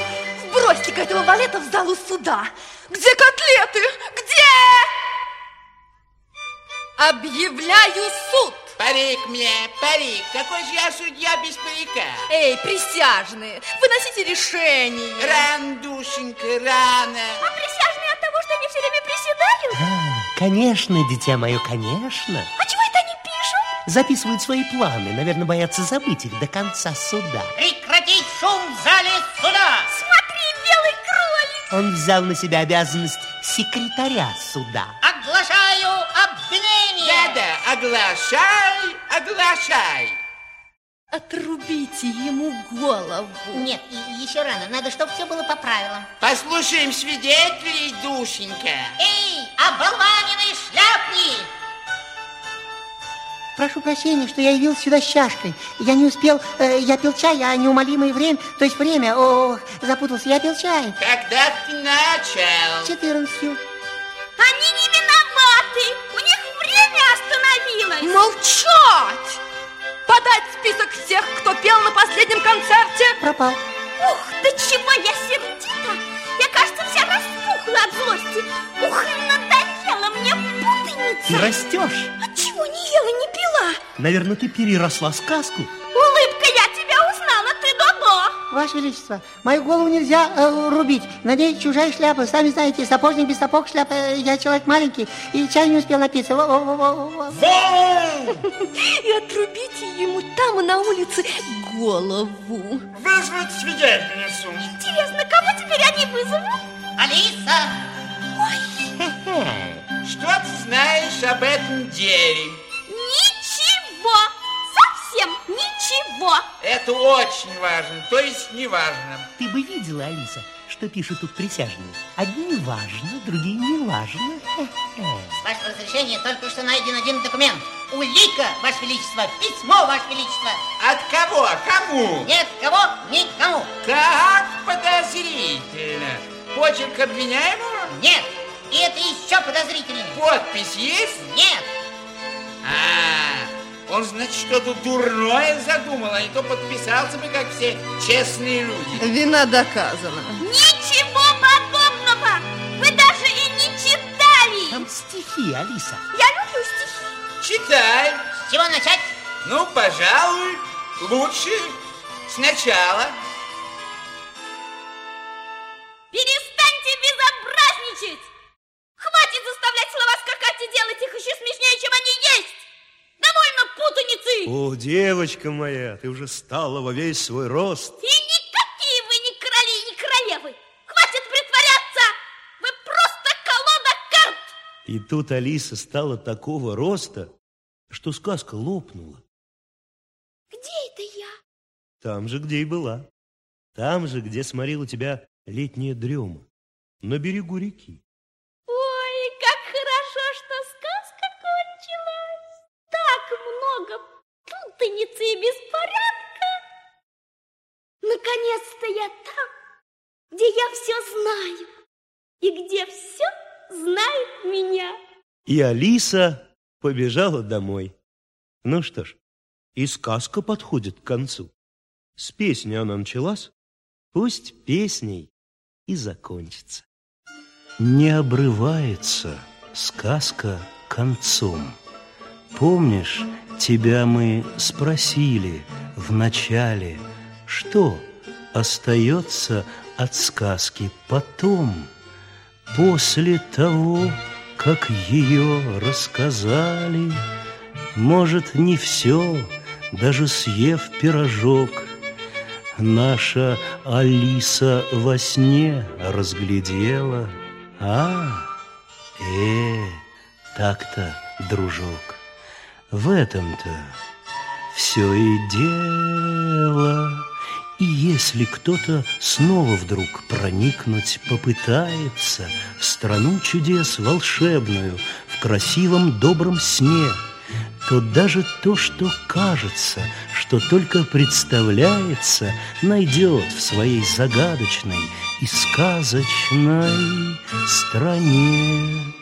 Бросьте-ка этого валета в залу суда. Где котлеты? Где? Объявляю суд. Парик мне, парик. Какой же я судья без парика? Эй, присяжные, выносите решение. Рано, душенька, рано. А присяжные они все время приседают? А, конечно, дитя мое, конечно. А чего это они пишут? Записывают свои планы. Наверное, боятся забыть их до конца суда. Прекратить шум в зале суда! Смотри, белый кролик! Он взял на себя обязанность секретаря суда. Оглашаю обвинение! Да-да, оглашай, оглашай. Отрубите ему голову. Нет, и- еще рано. Надо, чтобы все было по правилам. Послушаем свидетелей, душенька. Эй, оболваненный шляпник! Прошу прощения, что я явился сюда с чашкой. Я не успел, э, я пил чай, а неумолимое время, то есть время, ох, запутался, я пил чай. Когда ты начал? Четырнадцатью. Они не виноваты! У них время остановилось! Молчать! Подать список всех, кто пел на последнем концерте. Пропал. Ух, да чего я сердита! Я, кажется, вся распухла от злости. Ух, надоела мне путаница! Ты растешь. А чего не ела, не пила? Наверное, ты переросла сказку. Улыбка, я Ваше Величество, мою голову нельзя э, рубить. Надеюсь, чужая шляпа. Сами знаете, сапожник без сапог шляпа. Я человек маленький и чай не успел напиться. Во- во- во- во- во. И отрубите ему там на улице голову. Вызвать свидетельницу. Интересно, кого теперь они вызовут? Алиса! Что ты знаешь об этом деле? Ничего! Совсем ничего! Это очень важно, то есть не важно. Ты бы видела, Алиса, что пишут тут присяжные. Одни важно, другие не важно. С вашего разрешения только что найден один документ. Улика, Ваше Величество, письмо, Ваше Величество. От кого? Кому? Нет кого, никому. Как подозрительно. Почерк обвиняемого? Нет, и это еще подозрительнее. Подпись есть? Нет. А, он, значит, что-то дурное задумал, а не то подписался бы, как все честные люди. Вина доказана. Ничего подобного! Вы даже и не читали! Там стихи, Алиса. Я люблю стихи. Читай. С чего начать? Ну, пожалуй, лучше сначала. Перестаньте О, девочка моя, ты уже стала во весь свой рост. И никакие вы не короли, не королевы! Хватит притворяться! Вы просто колода карт! И тут Алиса стала такого роста, что сказка лопнула. Где это я? Там же, где и была. Там же, где сморила тебя летняя дрема. На берегу реки. Путаницы и беспорядка! Наконец-то я там, где я все знаю, и где все знает меня. И Алиса побежала домой. Ну что ж, и сказка подходит к концу. С песни она началась, пусть песней и закончится. Не обрывается сказка концом. Помнишь, тебя мы спросили в начале, что остается от сказки потом, после того, как ее рассказали. Может, не все, даже съев пирожок, Наша Алиса во сне разглядела. А, э, так-то, дружок, в этом-то все и дело. И если кто-то снова вдруг проникнуть попытается В страну чудес волшебную, в красивом добром сне, то даже то, что кажется, что только представляется, найдет в своей загадочной и сказочной стране.